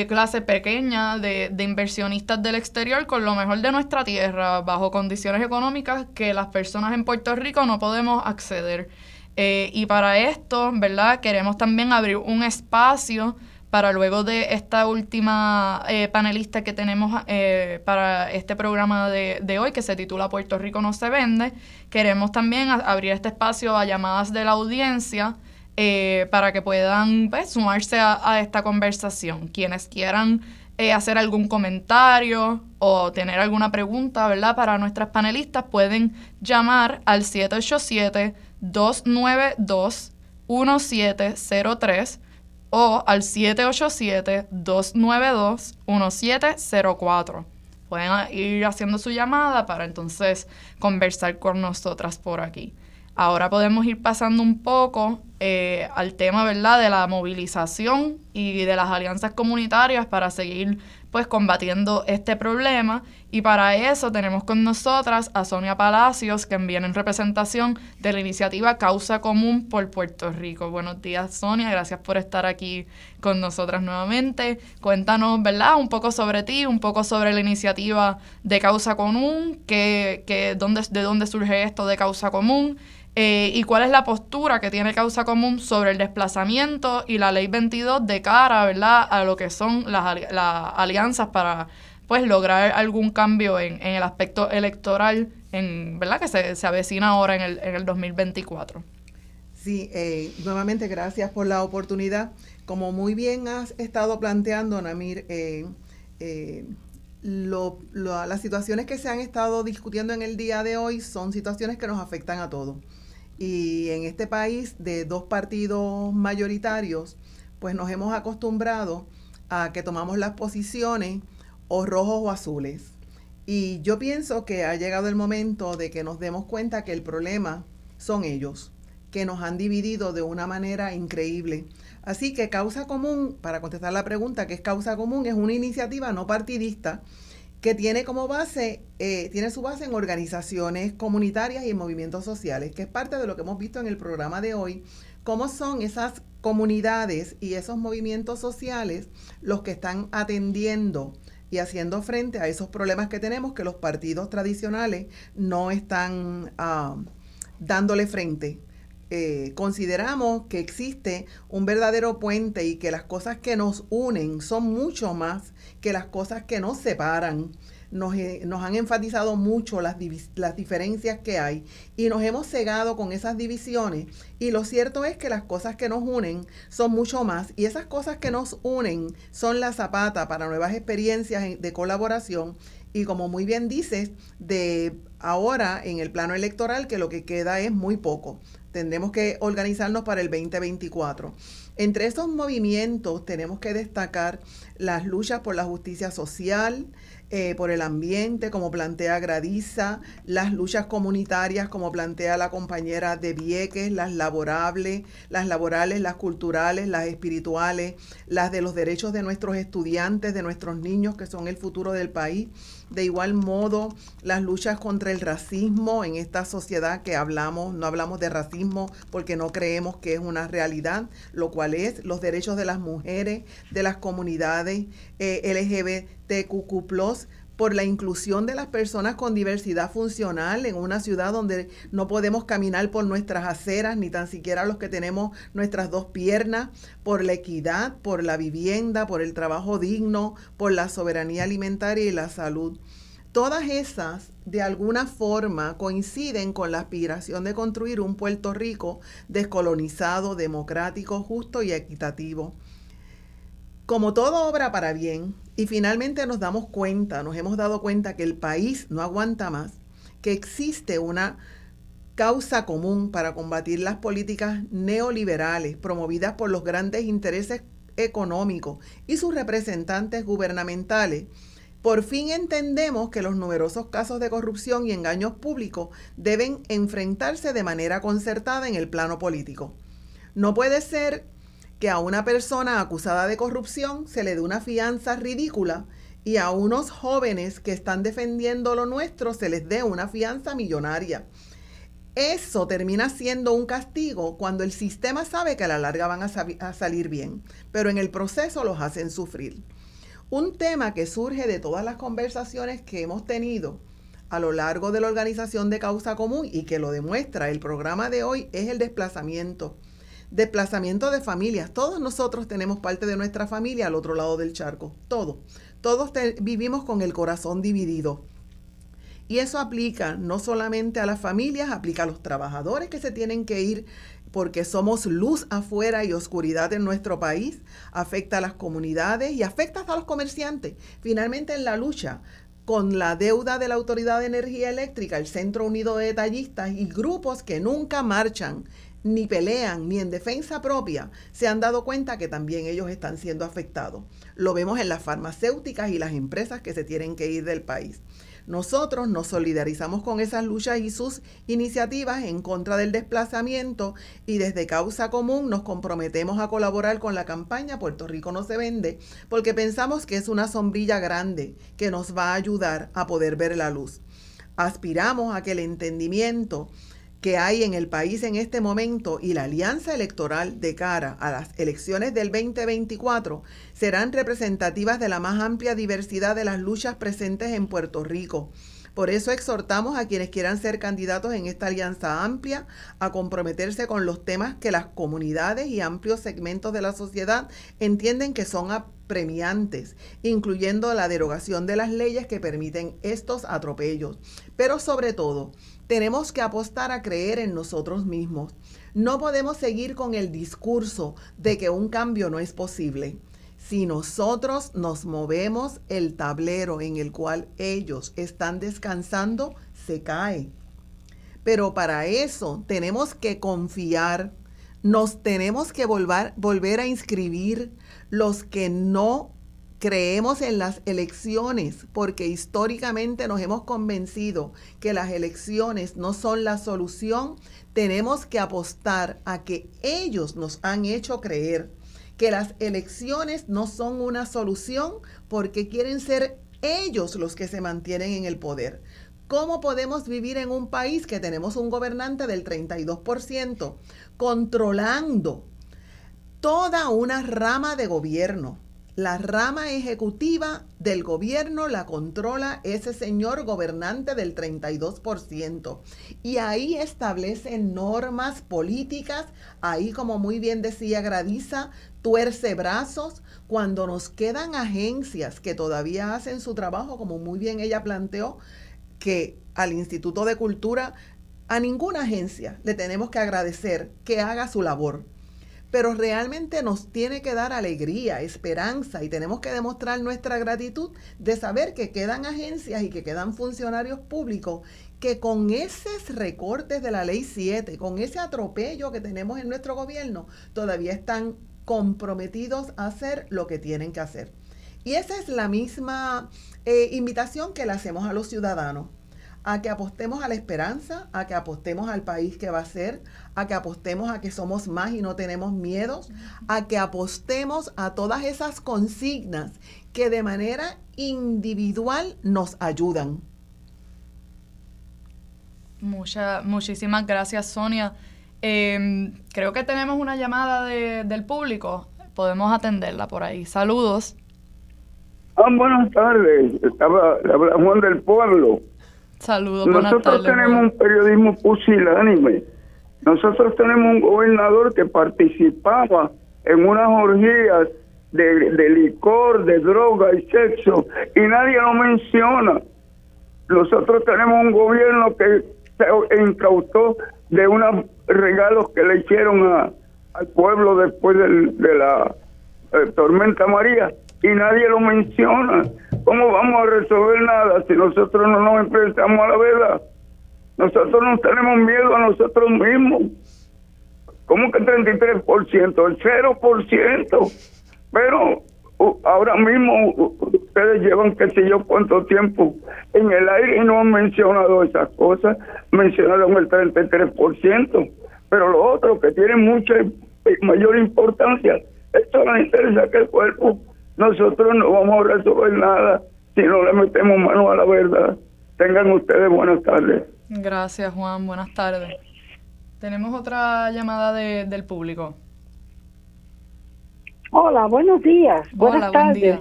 clase pequeña de, de, inversionistas del exterior con lo mejor de nuestra tierra, bajo condiciones económicas que las personas en Puerto Rico no podemos acceder. Eh, y para esto, ¿verdad? Queremos también abrir un espacio para luego de esta última eh, panelista que tenemos eh, para este programa de, de, hoy, que se titula Puerto Rico no se vende, queremos también abrir este espacio a llamadas de la audiencia para que puedan pues, sumarse a, a, esta conversación. Quienes quieran hacer algún comentario o tener alguna pregunta, ¿verdad? Para nuestras panelistas pueden llamar al 787 292-1703 o al 787-292-1704. Pueden ir haciendo su llamada para entonces conversar con nosotras por aquí. Ahora podemos ir pasando un poco eh, al tema, ¿verdad?, de la movilización y de las alianzas comunitarias para seguir pues combatiendo este problema y para eso tenemos con nosotras a Sonia Palacios que viene en representación de la iniciativa Causa Común por Puerto Rico. Buenos días Sonia, gracias por estar aquí con nosotras nuevamente. Cuéntanos, ¿verdad? Un poco sobre ti, un poco sobre la iniciativa de Causa Común, que, que dónde, de dónde surge esto de Causa Común eh, y cuál es la postura que tiene Causa Común sobre el desplazamiento y la Ley 22 de cara ¿verdad? a lo que son las, las alianzas para pues lograr algún cambio en, en el aspecto electoral en verdad que se, se avecina ahora en el, en el 2024. Sí, eh, nuevamente gracias por la oportunidad. Como muy bien has estado planteando, Namir, eh, eh, lo, lo, las situaciones que se han estado discutiendo en el día de hoy son situaciones que nos afectan a todos. Y en este país de dos partidos mayoritarios, pues nos hemos acostumbrado a que tomamos las posiciones o rojos o azules. Y yo pienso que ha llegado el momento de que nos demos cuenta que el problema son ellos, que nos han dividido de una manera increíble. Así que Causa Común, para contestar la pregunta, ¿qué es Causa Común? Es una iniciativa no partidista que tiene como base, eh, tiene su base en organizaciones comunitarias y en movimientos sociales, que es parte de lo que hemos visto en el programa de hoy, cómo son esas comunidades y esos movimientos sociales los que están atendiendo y haciendo frente a esos problemas que tenemos que los partidos tradicionales no están uh, dándole frente. Eh, consideramos que existe un verdadero puente y que las cosas que nos unen son mucho más que las cosas que nos separan. nos, eh, han enfatizado mucho las, las diferencias que hay y nos hemos cegado con esas divisiones. Y lo cierto es que las cosas que nos unen son mucho más y esas cosas que nos unen son la zapata para nuevas experiencias de colaboración y como muy bien dices, de ahora en el plano electoral que lo que queda es muy poco. Tendremos que organizarnos para el 2024. Entre esos movimientos tenemos que destacar las luchas por la justicia social, eh, por el ambiente, como plantea Gradiza, las luchas comunitarias, como plantea la compañera de Vieques, las laborables, las laborales, las culturales, las espirituales, las de los derechos de nuestros estudiantes, de nuestros niños, que son el futuro del país. De igual modo, las luchas contra el racismo en esta sociedad que hablamos, no hablamos de racismo porque no creemos que es una realidad, lo cual es los derechos de las mujeres, de las comunidades eh, LGBTQ, por la inclusión de las personas con diversidad funcional en una ciudad donde no podemos caminar por nuestras aceras, ni tan siquiera los que tenemos nuestras dos piernas, por la equidad, por la vivienda, por el trabajo digno, por la soberanía alimentaria y la salud. Todas esas, de alguna forma, coinciden con la aspiración de construir un Puerto Rico descolonizado, democrático, justo y equitativo. Como todo obra para bien, y finalmente nos damos cuenta, nos hemos dado cuenta que el país no aguanta más, que existe una causa común para combatir las políticas neoliberales promovidas por los grandes intereses económicos y sus representantes gubernamentales, por fin entendemos que los numerosos casos de corrupción y engaños públicos deben enfrentarse de manera concertada en el plano político. No puede ser que a una persona acusada de corrupción se le dé una fianza ridícula y a unos jóvenes que están defendiendo lo nuestro se les dé una fianza millonaria. Eso termina siendo un castigo cuando el sistema sabe que a la larga van a, salir bien, pero en el proceso los hacen sufrir. Un tema que surge de todas las conversaciones que hemos tenido a lo largo de la organización de causa común y que lo demuestra el programa de hoy es el desplazamiento. Desplazamiento de familias. Todos nosotros tenemos parte de nuestra familia al otro lado del charco. Todos. Todos vivimos con el corazón dividido. Y eso aplica no solamente a las familias, aplica a los trabajadores que se tienen que ir porque somos luz afuera y oscuridad en nuestro país, afecta a las comunidades y afecta hasta a los comerciantes. Finalmente, en la lucha con la deuda de la Autoridad de Energía Eléctrica, el Centro Unido de Detallistas y grupos que nunca marchan ni pelean ni en defensa propia, se han dado cuenta que también ellos están siendo afectados. Lo vemos en las farmacéuticas y las empresas que se tienen que ir del país. Nosotros nos solidarizamos con esas luchas y sus iniciativas en contra del desplazamiento y desde Causa Común nos comprometemos a colaborar con la campaña Puerto Rico no se vende porque pensamos que es una sombrilla grande que nos va a ayudar a poder ver la luz. Aspiramos a que el entendimiento que hay en el país en este momento y la alianza electoral de cara a las elecciones del 2024 serán representativas de la más amplia diversidad de las luchas presentes en Puerto Rico. Por eso exhortamos a quienes quieran ser candidatos en esta alianza amplia a comprometerse con los temas que las comunidades y amplios segmentos de la sociedad entienden que son apremiantes, incluyendo la derogación de las leyes que permiten estos atropellos. Pero sobre todo, tenemos que apostar a creer en nosotros mismos. No podemos seguir con el discurso de que un cambio no es posible. Si nosotros nos movemos, el tablero en el cual ellos están descansando se cae. Pero para eso tenemos que confiar, nos tenemos que volver, a inscribir los que no creemos en las elecciones porque históricamente nos hemos convencido que las elecciones no son la solución, tenemos que apostar a que ellos nos han hecho creer que las elecciones no son una solución porque quieren ser ellos los que se mantienen en el poder. ¿Cómo podemos vivir en un país que tenemos un gobernante del 32% controlando toda una rama de gobierno? La rama ejecutiva del gobierno la controla ese señor gobernante del 32%. Y ahí establece normas políticas, ahí como muy bien decía Gradiza, tuerce brazos, cuando nos quedan agencias que todavía hacen su trabajo, como muy bien ella planteó, que al Instituto de Cultura, a ninguna agencia le tenemos que agradecer que haga su labor pero realmente nos tiene que dar alegría, esperanza y tenemos que demostrar nuestra gratitud de saber que quedan agencias y que quedan funcionarios públicos que con esos recortes de la ley 7, con ese atropello que tenemos en nuestro gobierno, todavía están comprometidos a hacer lo que tienen que hacer. Y esa es la misma eh, invitación que le hacemos a los ciudadanos a que apostemos a la esperanza, a que apostemos al país que va a ser, a que apostemos a que somos más y no tenemos miedos, a que apostemos a todas esas consignas que de manera individual nos ayudan. muchísimas gracias, Sonia. Em, creo que tenemos una llamada del público. Podemos atenderla por ahí. Saludos. Ah, buenas tardes. Estaba, Juan del Pueblo. Saludos, Nosotros tenemos un periodismo pusilánime. Nosotros tenemos un gobernador que participaba en unas orgías de, licor, de droga y sexo, y nadie lo menciona. Nosotros tenemos un gobierno que se incautó de unos regalos que le hicieron al pueblo después de la eh, tormenta María, y nadie lo menciona. ¿Cómo vamos a resolver nada si nosotros no nos enfrentamos a la verdad? Nosotros no tenemos miedo a nosotros mismos. ¿Cómo que 33%? El 0%. Pero ahora mismo ustedes llevan qué sé yo cuánto tiempo en el aire y no han mencionado esas cosas. Mencionaron el 33%. Pero lo otro que tiene mucha mayor importancia, esto no interesa que el cuerpo nosotros no vamos a resolver nada si no le metemos mano a la verdad. Tengan ustedes buenas tardes. Gracias, Juan. Buenas tardes. Tenemos otra llamada de, del público. Hola, buenos días. buenas tardes.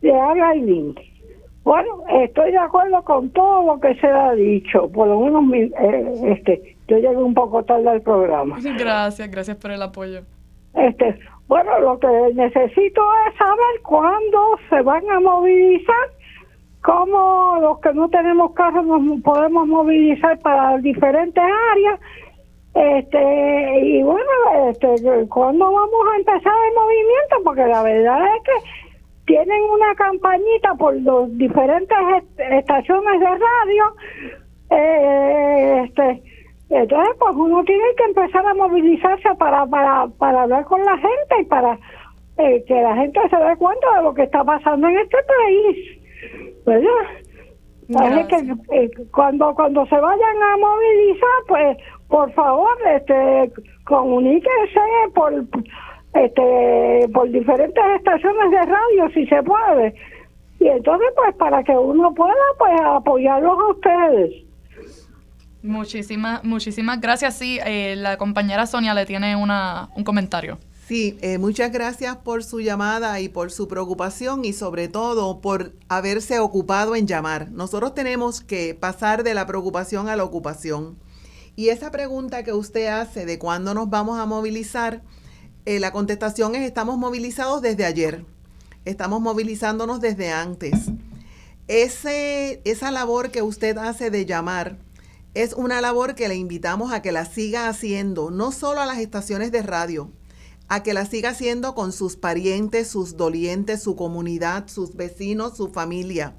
Le habla Aileen. Bueno, estoy de acuerdo con todo lo que se ha dicho. Por lo menos eh, este, yo llegué un poco tarde al programa. Gracias, gracias por el apoyo. Este, bueno, lo que necesito es saber cuándo se van a movilizar, cómo los que no tenemos carros nos podemos movilizar para diferentes áreas. Este, y bueno, este, ¿cuándo vamos a empezar el movimiento? Porque la verdad es que tienen una campañita por los diferentes estaciones de radio. Eh, este, entonces, pues uno tiene que empezar a movilizarse para, para, para hablar con la gente y para eh, que la gente se dé cuenta de lo que está pasando en este país. ¿Verdad? que eh, cuando cuando se vayan a movilizar, pues por favor, este, comuníquense por este por diferentes estaciones de radio si se puede. Y entonces, pues para que uno pueda pues apoyarlos a ustedes. Muchísimas, muchísimas gracias. Sí, eh, la compañera Sonia le tiene una, un comentario. Sí, eh, muchas gracias por su llamada y por su preocupación y sobre todo por haberse ocupado en llamar. Nosotros tenemos que pasar de la preocupación a la ocupación. Y esa pregunta que usted hace de cuándo nos vamos a movilizar, eh, la contestación es estamos movilizados desde ayer. Estamos movilizándonos desde antes. Ese, esa labor que usted hace de llamar, es una labor que le invitamos a que la siga haciendo, no solo a las estaciones de radio, a que la siga haciendo con sus parientes, sus dolientes, su comunidad, sus vecinos, su familia.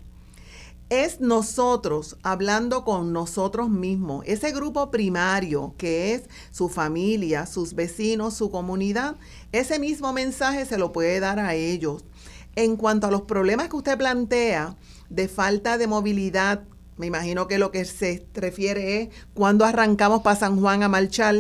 Es nosotros hablando con nosotros mismos, ese grupo primario que es su familia, sus vecinos, su comunidad, ese mismo mensaje se lo puede dar a ellos. En cuanto a los problemas que usted plantea de falta de movilidad me imagino que lo que se refiere es cuando arrancamos para San Juan a marchar.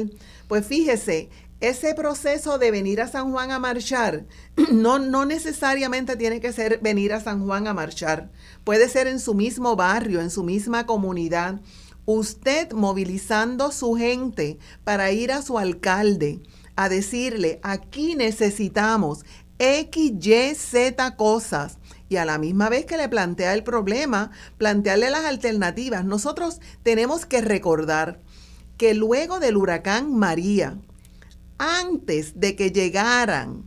Pues fíjese, ese proceso de venir a San Juan a marchar no, no necesariamente tiene que ser venir a San Juan a marchar. Puede ser en su mismo barrio, en su misma comunidad. Usted movilizando su gente para ir a su alcalde a decirle, aquí necesitamos X, Y, Z cosas. Y a la misma vez que le plantea el problema, plantearle las alternativas. Nosotros tenemos que recordar que luego del huracán María, antes de que llegaran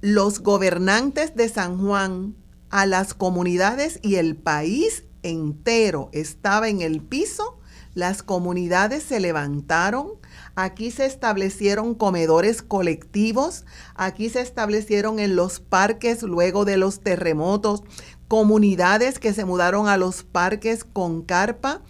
los gobernantes de San Juan a las comunidades y el país entero estaba en el piso, las comunidades se levantaron, aquí se establecieron comedores colectivos, aquí se establecieron en los parques luego de los terremotos, comunidades que se mudaron a los parques con carpa.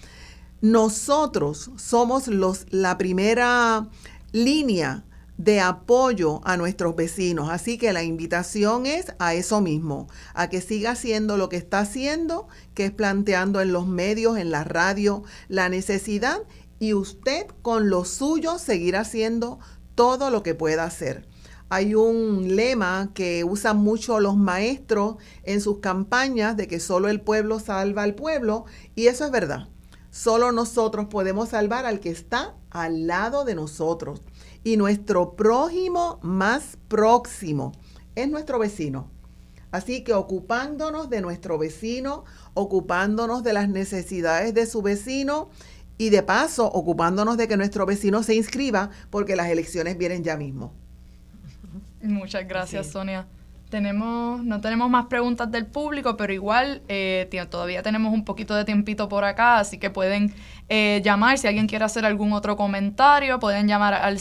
Nosotros somos los, la primera línea de apoyo a nuestros vecinos. Así que la invitación es a eso mismo, a que siga haciendo lo que está haciendo, que es planteando en los medios, en la radio, la necesidad y usted con lo suyo seguir haciendo todo lo que pueda hacer. Hay un lema que usan mucho los maestros en sus campañas de que solo el pueblo salva al pueblo y eso es verdad. Solo nosotros podemos salvar al que está al lado de nosotros y nuestro prójimo más próximo es nuestro vecino. Así que ocupándonos de nuestro vecino, ocupándonos de las necesidades de su vecino y de paso ocupándonos de que nuestro vecino se inscriba porque las elecciones vienen ya mismo. Muchas gracias, Sonia. Tenemos, no tenemos más preguntas del público, pero igual eh, todavía tenemos un poquito de tiempito por acá, así que pueden eh, llamar si alguien quiere hacer algún otro comentario, pueden llamar al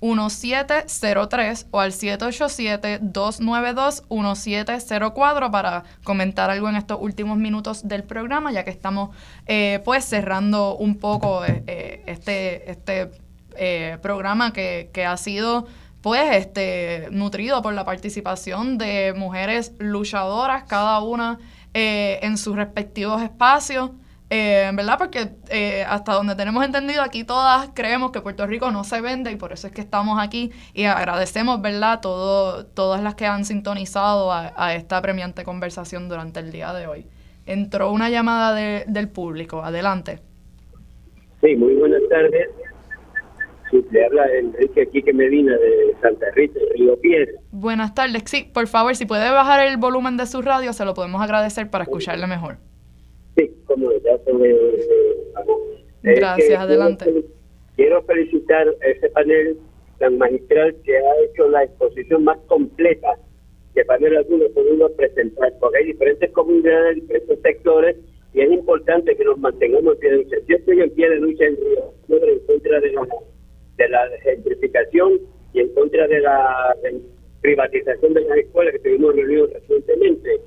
787-292-1703 o al 787-292-1704 para comentar algo en estos últimos minutos del programa, ya que estamos eh, pues cerrando un poco este, este programa que, que ha sido pues este, nutrido por la participación de mujeres luchadoras, cada una eh, en sus respectivos espacios. Eh, ¿Verdad? Porque eh, hasta donde tenemos entendido, aquí todas creemos que Puerto Rico no se vende y por eso es que estamos aquí y agradecemos, ¿verdad?, Todo, todas las que han sintonizado a, esta premiante conversación durante el día de hoy. Entró una llamada del público. Adelante. Sí, muy buenas tardes. Sí, le habla Enrique Quique Medina de Santa Rita, de Río Piedra. Buenas tardes. Sí, por favor, si puede bajar el volumen de su radio, se lo podemos agradecer para escucharle mejor. Ya se me... Gracias, adelante. Quiero felicitar a ese panel tan magistral que ha hecho la exposición más completa que panel alguno podido presentar, porque hay diferentes comunidades, diferentes sectores, y es importante que nos mantengamos en lucha. Yo estoy en pie de lucha en Río, en contra de la de la gentrificación y en contra de la privatización de las escuelas que tuvimos reunidos recientemente.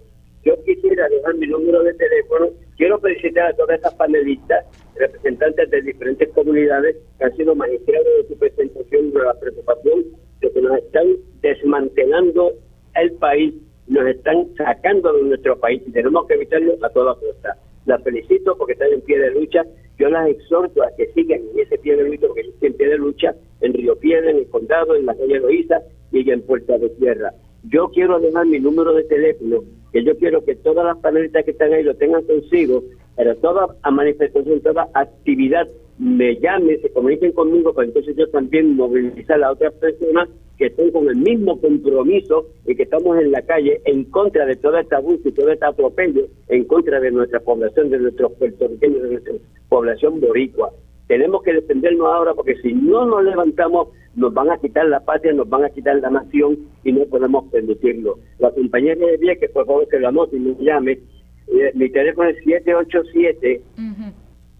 Yo quisiera dejar mi número de teléfono. Quiero felicitar a todas estas panelistas, representantes de diferentes comunidades que han sido magistrados de su presentación de la preocupación de que nos están desmantelando el país, nos están sacando de nuestro país y tenemos que evitarlo a toda costa. La felicito porque están en pie de lucha yo las exhorto a que sigan en ese pie de lucha, porque yo en pie de lucha en Río Piedra, en el Condado, en la calle Loíza y en Puerta de Tierra. Yo quiero dejar mi número de teléfono, que yo quiero que todas las panelistas que están ahí lo tengan consigo, pero toda manifestación, toda actividad me llame, se comuniquen conmigo, para entonces yo también movilizar a otras personas que estén con el mismo compromiso y que estamos en la calle en contra de todo este abuso y todo este atropello, en contra de nuestra población, de nuestros puertorriqueños, de nuestra población boricua. Tenemos que defendernos ahora porque si no nos levantamos nos van a quitar la patria, nos van a quitar la nación y no podemos permitirlo. La compañera de que por favor, que lo anote y me llame. Eh, mi teléfono es 787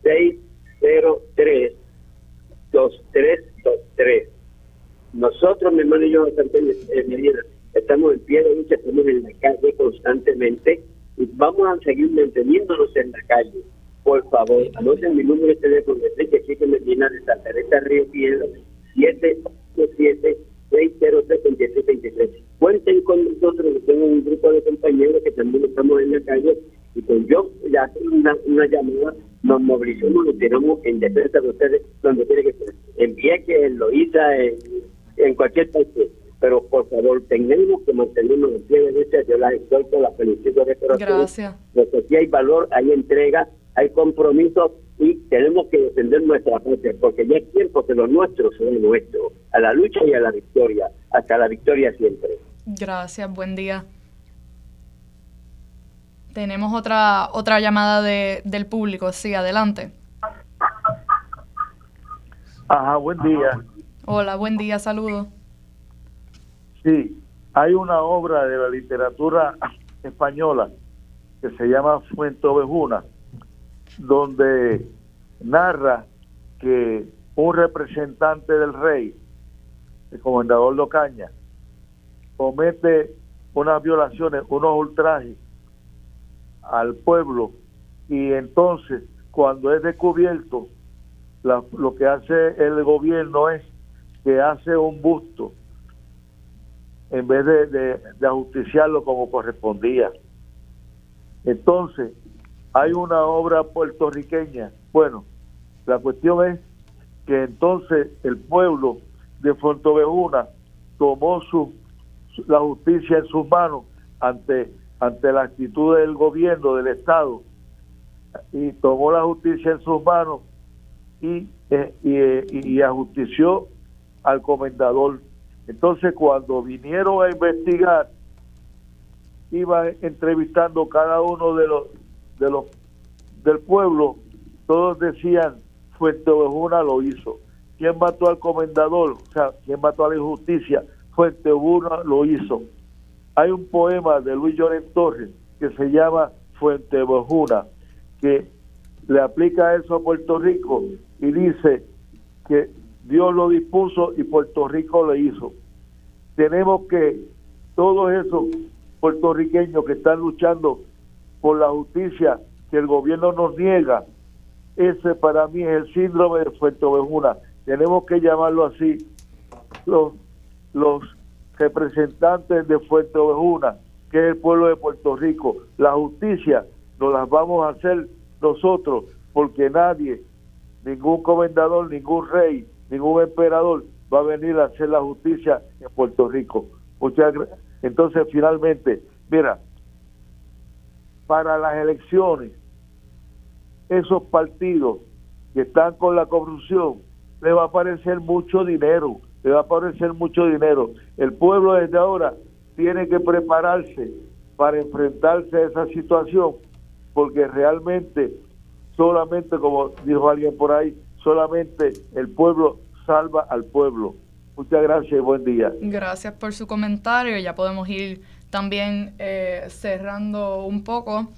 6 03 2323. Nosotros, mi hermano y yo, en estamos en pie de lucha, estamos en la calle constantemente y vamos a seguir manteniéndonos en la calle. Por favor, anoten mi número de teléfono, Enrique Chique Medina de Santa Teresa Río Piedra, 787 603 Cuenten con nosotros, tengo un grupo de compañeros que también estamos en la calle y con yo ya hacer una, una llamada nos movilizamos, nos tiramos en defensa de ustedes donde quiere que sea. En Vieques, en Loíza, en, en cualquier parte. Pero por favor, tenemos que mantenernos en pie de lucha. Yo las exhorto, las felicito de corazón. Gracias. Porque si hay valor, hay entrega, hay compromiso y tenemos que defender nuestra patria, porque ya es tiempo que lo nuestro sea nuestro, a la lucha y a la victoria. hasta la victoria siempre. Gracias, buen día. Tenemos otra otra llamada de, del público, sí, adelante. Ajá, buen día. Hola, buen día, saludos. Sí, hay una obra de la literatura española que se llama Fuente Ovejuna, donde narra que un representante del rey, el comendador Locaña, comete unas violaciones, unos ultrajes al pueblo y entonces cuando es descubierto lo que hace el gobierno es que hace un busto en vez de, de, ajusticiarlo como correspondía. Entonces, hay una obra puertorriqueña. Bueno, la cuestión es que entonces el pueblo de Fontovejuna tomó su, la justicia en sus manos ante, ante la actitud del gobierno, del Estado, y tomó la justicia en sus manos y, eh, y, y ajustició al comendador. Entonces, cuando vinieron a investigar, iban entrevistando cada uno de los de los del pueblo, todos decían Fuente Ovejuna lo hizo. ¿Quién mató al comendador? O sea, ¿quién mató a la injusticia? Fuente Ovejuna lo hizo. Hay un poema de Luis Llorén Torres que se llama Fuente Ovejuna, que le aplica eso a Puerto Rico y dice que Dios lo dispuso y Puerto Rico lo hizo. Tenemos que todos esos puertorriqueños que están luchando por la justicia que el gobierno nos niega, ese para mí es el síndrome de Fuerteventura. Tenemos que llamarlo así. Los, los representantes de Fuerteventura, que es el pueblo de Puerto Rico, la justicia nos las vamos a hacer nosotros, porque nadie, ningún comendador, ningún rey, ningún emperador va a venir a hacer la justicia en Puerto Rico. Entonces, finalmente, mira, para las elecciones, esos partidos que están con la corrupción, le va a aparecer mucho dinero, le va a aparecer mucho dinero. El pueblo desde ahora tiene que prepararse para enfrentarse a esa situación, porque realmente, solamente, como dijo alguien por ahí, solamente el pueblo salva al pueblo. Muchas gracias y buen día. Gracias por su comentario. Ya podemos ir también eh, cerrando un poco.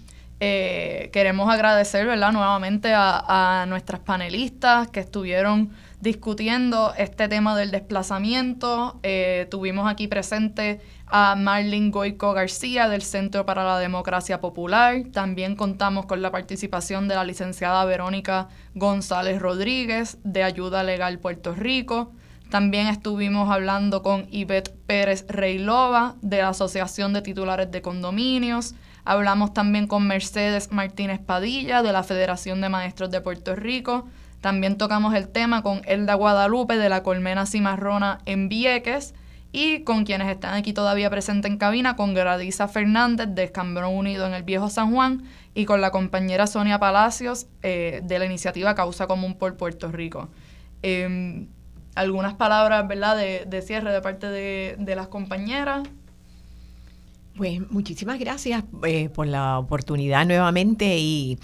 Eh, queremos agradecer nuevamente a, nuestras panelistas que estuvieron discutiendo este tema del desplazamiento. Eh, tuvimos aquí presente a Marlene Goico García del Centro para la Democracia Popular. También contamos con la participación de la licenciada Verónica González Rodríguez de Ayuda Legal Puerto Rico. También estuvimos hablando con Ivette Pérez Reylova de la Asociación de Titulares de Condominios. Hablamos también con Mercedes Martínez Padilla de la Federación de Maestros de Puerto Rico. También tocamos el tema con Elda Guadalupe de la Colmena Cimarrona en Vieques y con quienes están aquí todavía presentes en cabina, con Gradisa Fernández de Escambrón Unido en el Viejo San Juan y con la compañera Sonia Palacios eh, de la iniciativa Causa Común por Puerto Rico. Em, algunas palabras ¿verdad? De, cierre de parte de, de las compañeras. Pues muchísimas gracias eh, por la oportunidad nuevamente y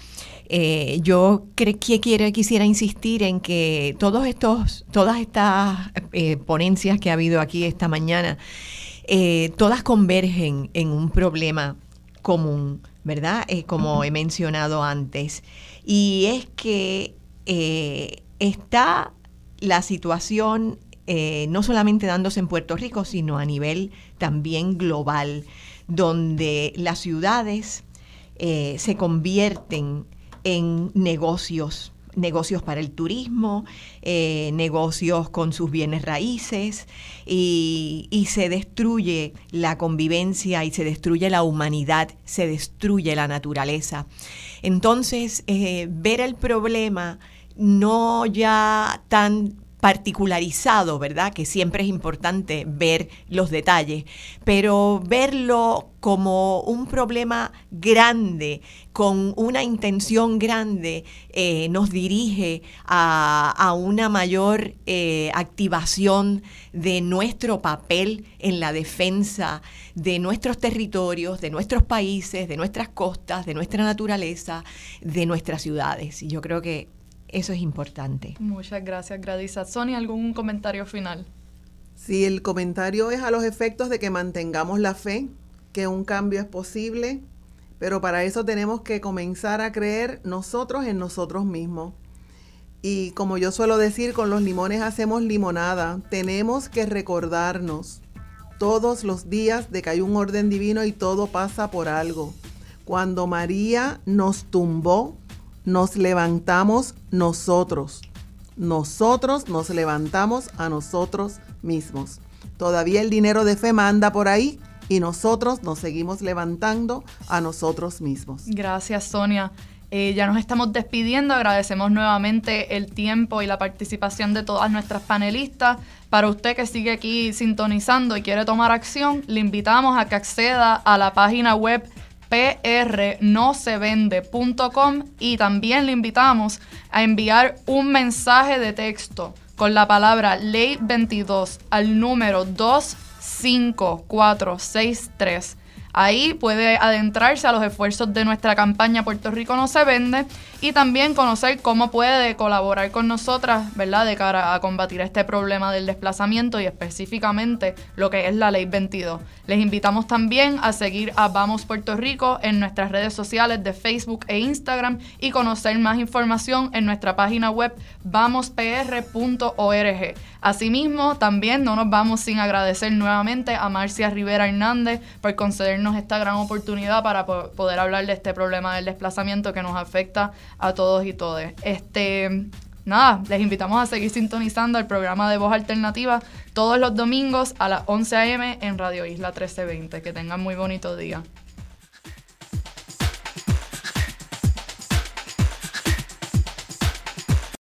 eh, yo quiero, quisiera insistir en que todos estos, todas estas eh, ponencias que ha habido aquí esta mañana, todas convergen en un problema común, ¿verdad? como he mencionado antes, y es que está la situación no solamente dándose en Puerto Rico, sino a nivel también global donde las ciudades eh, se convierten en negocios, negocios para el turismo, eh, negocios con sus bienes raíces y, se destruye la convivencia y se destruye la humanidad, se destruye la naturaleza. Entonces, eh, ver el problema no ya tan particularizado, ¿verdad? Que siempre es importante ver los detalles, pero verlo como un problema grande, con una intención grande, eh, nos dirige a, una mayor eh, activación de nuestro papel en la defensa de nuestros territorios, de nuestros países, de nuestras costas, de nuestra naturaleza, de nuestras ciudades. Y yo creo que eso es importante. Muchas gracias, Gradisa. Sonia, ¿algún comentario final? Sí, el comentario es a los efectos de que mantengamos la fe, que un cambio es posible, pero para eso tenemos que comenzar a creer nosotros en nosotros mismos. Y como yo suelo decir, con los limones hacemos limonada. Tenemos que recordarnos todos los días de que hay un orden divino y todo pasa por algo. Cuando María nos tumbó, nos levantamos nosotros. Nosotros nos levantamos a nosotros mismos. Todavía el dinero de fe manda por ahí y nosotros nos seguimos levantando a nosotros mismos. Gracias, Sonia. Eh, ya nos estamos despidiendo, agradecemos nuevamente el tiempo y la participación de todas nuestras panelistas. Para usted que sigue aquí sintonizando y quiere tomar acción, le invitamos a que acceda a la página web prnosevende.com y también le invitamos a enviar un mensaje de texto con la palabra ley 22 al número 25463 Ahí puede adentrarse a los esfuerzos de nuestra campaña Puerto Rico no se vende y también conocer cómo puede colaborar con nosotras, ¿verdad?, de cara a combatir este problema del desplazamiento y específicamente lo que es la Ley 22. Les invitamos también a seguir a Vamos Puerto Rico en nuestras redes sociales de Facebook e Instagram y conocer más información en nuestra página web vamospr.org. Asimismo, también no nos vamos sin agradecer nuevamente a Marcia Rivera Hernández por concedernos esta gran oportunidad para poder hablar de este problema del desplazamiento que nos afecta a todos y todas. Este, nada, les invitamos a seguir sintonizando el programa de Voz Alternativa todos los domingos a las 11 a.m. en Radio Isla 1320. Que tengan muy bonito día.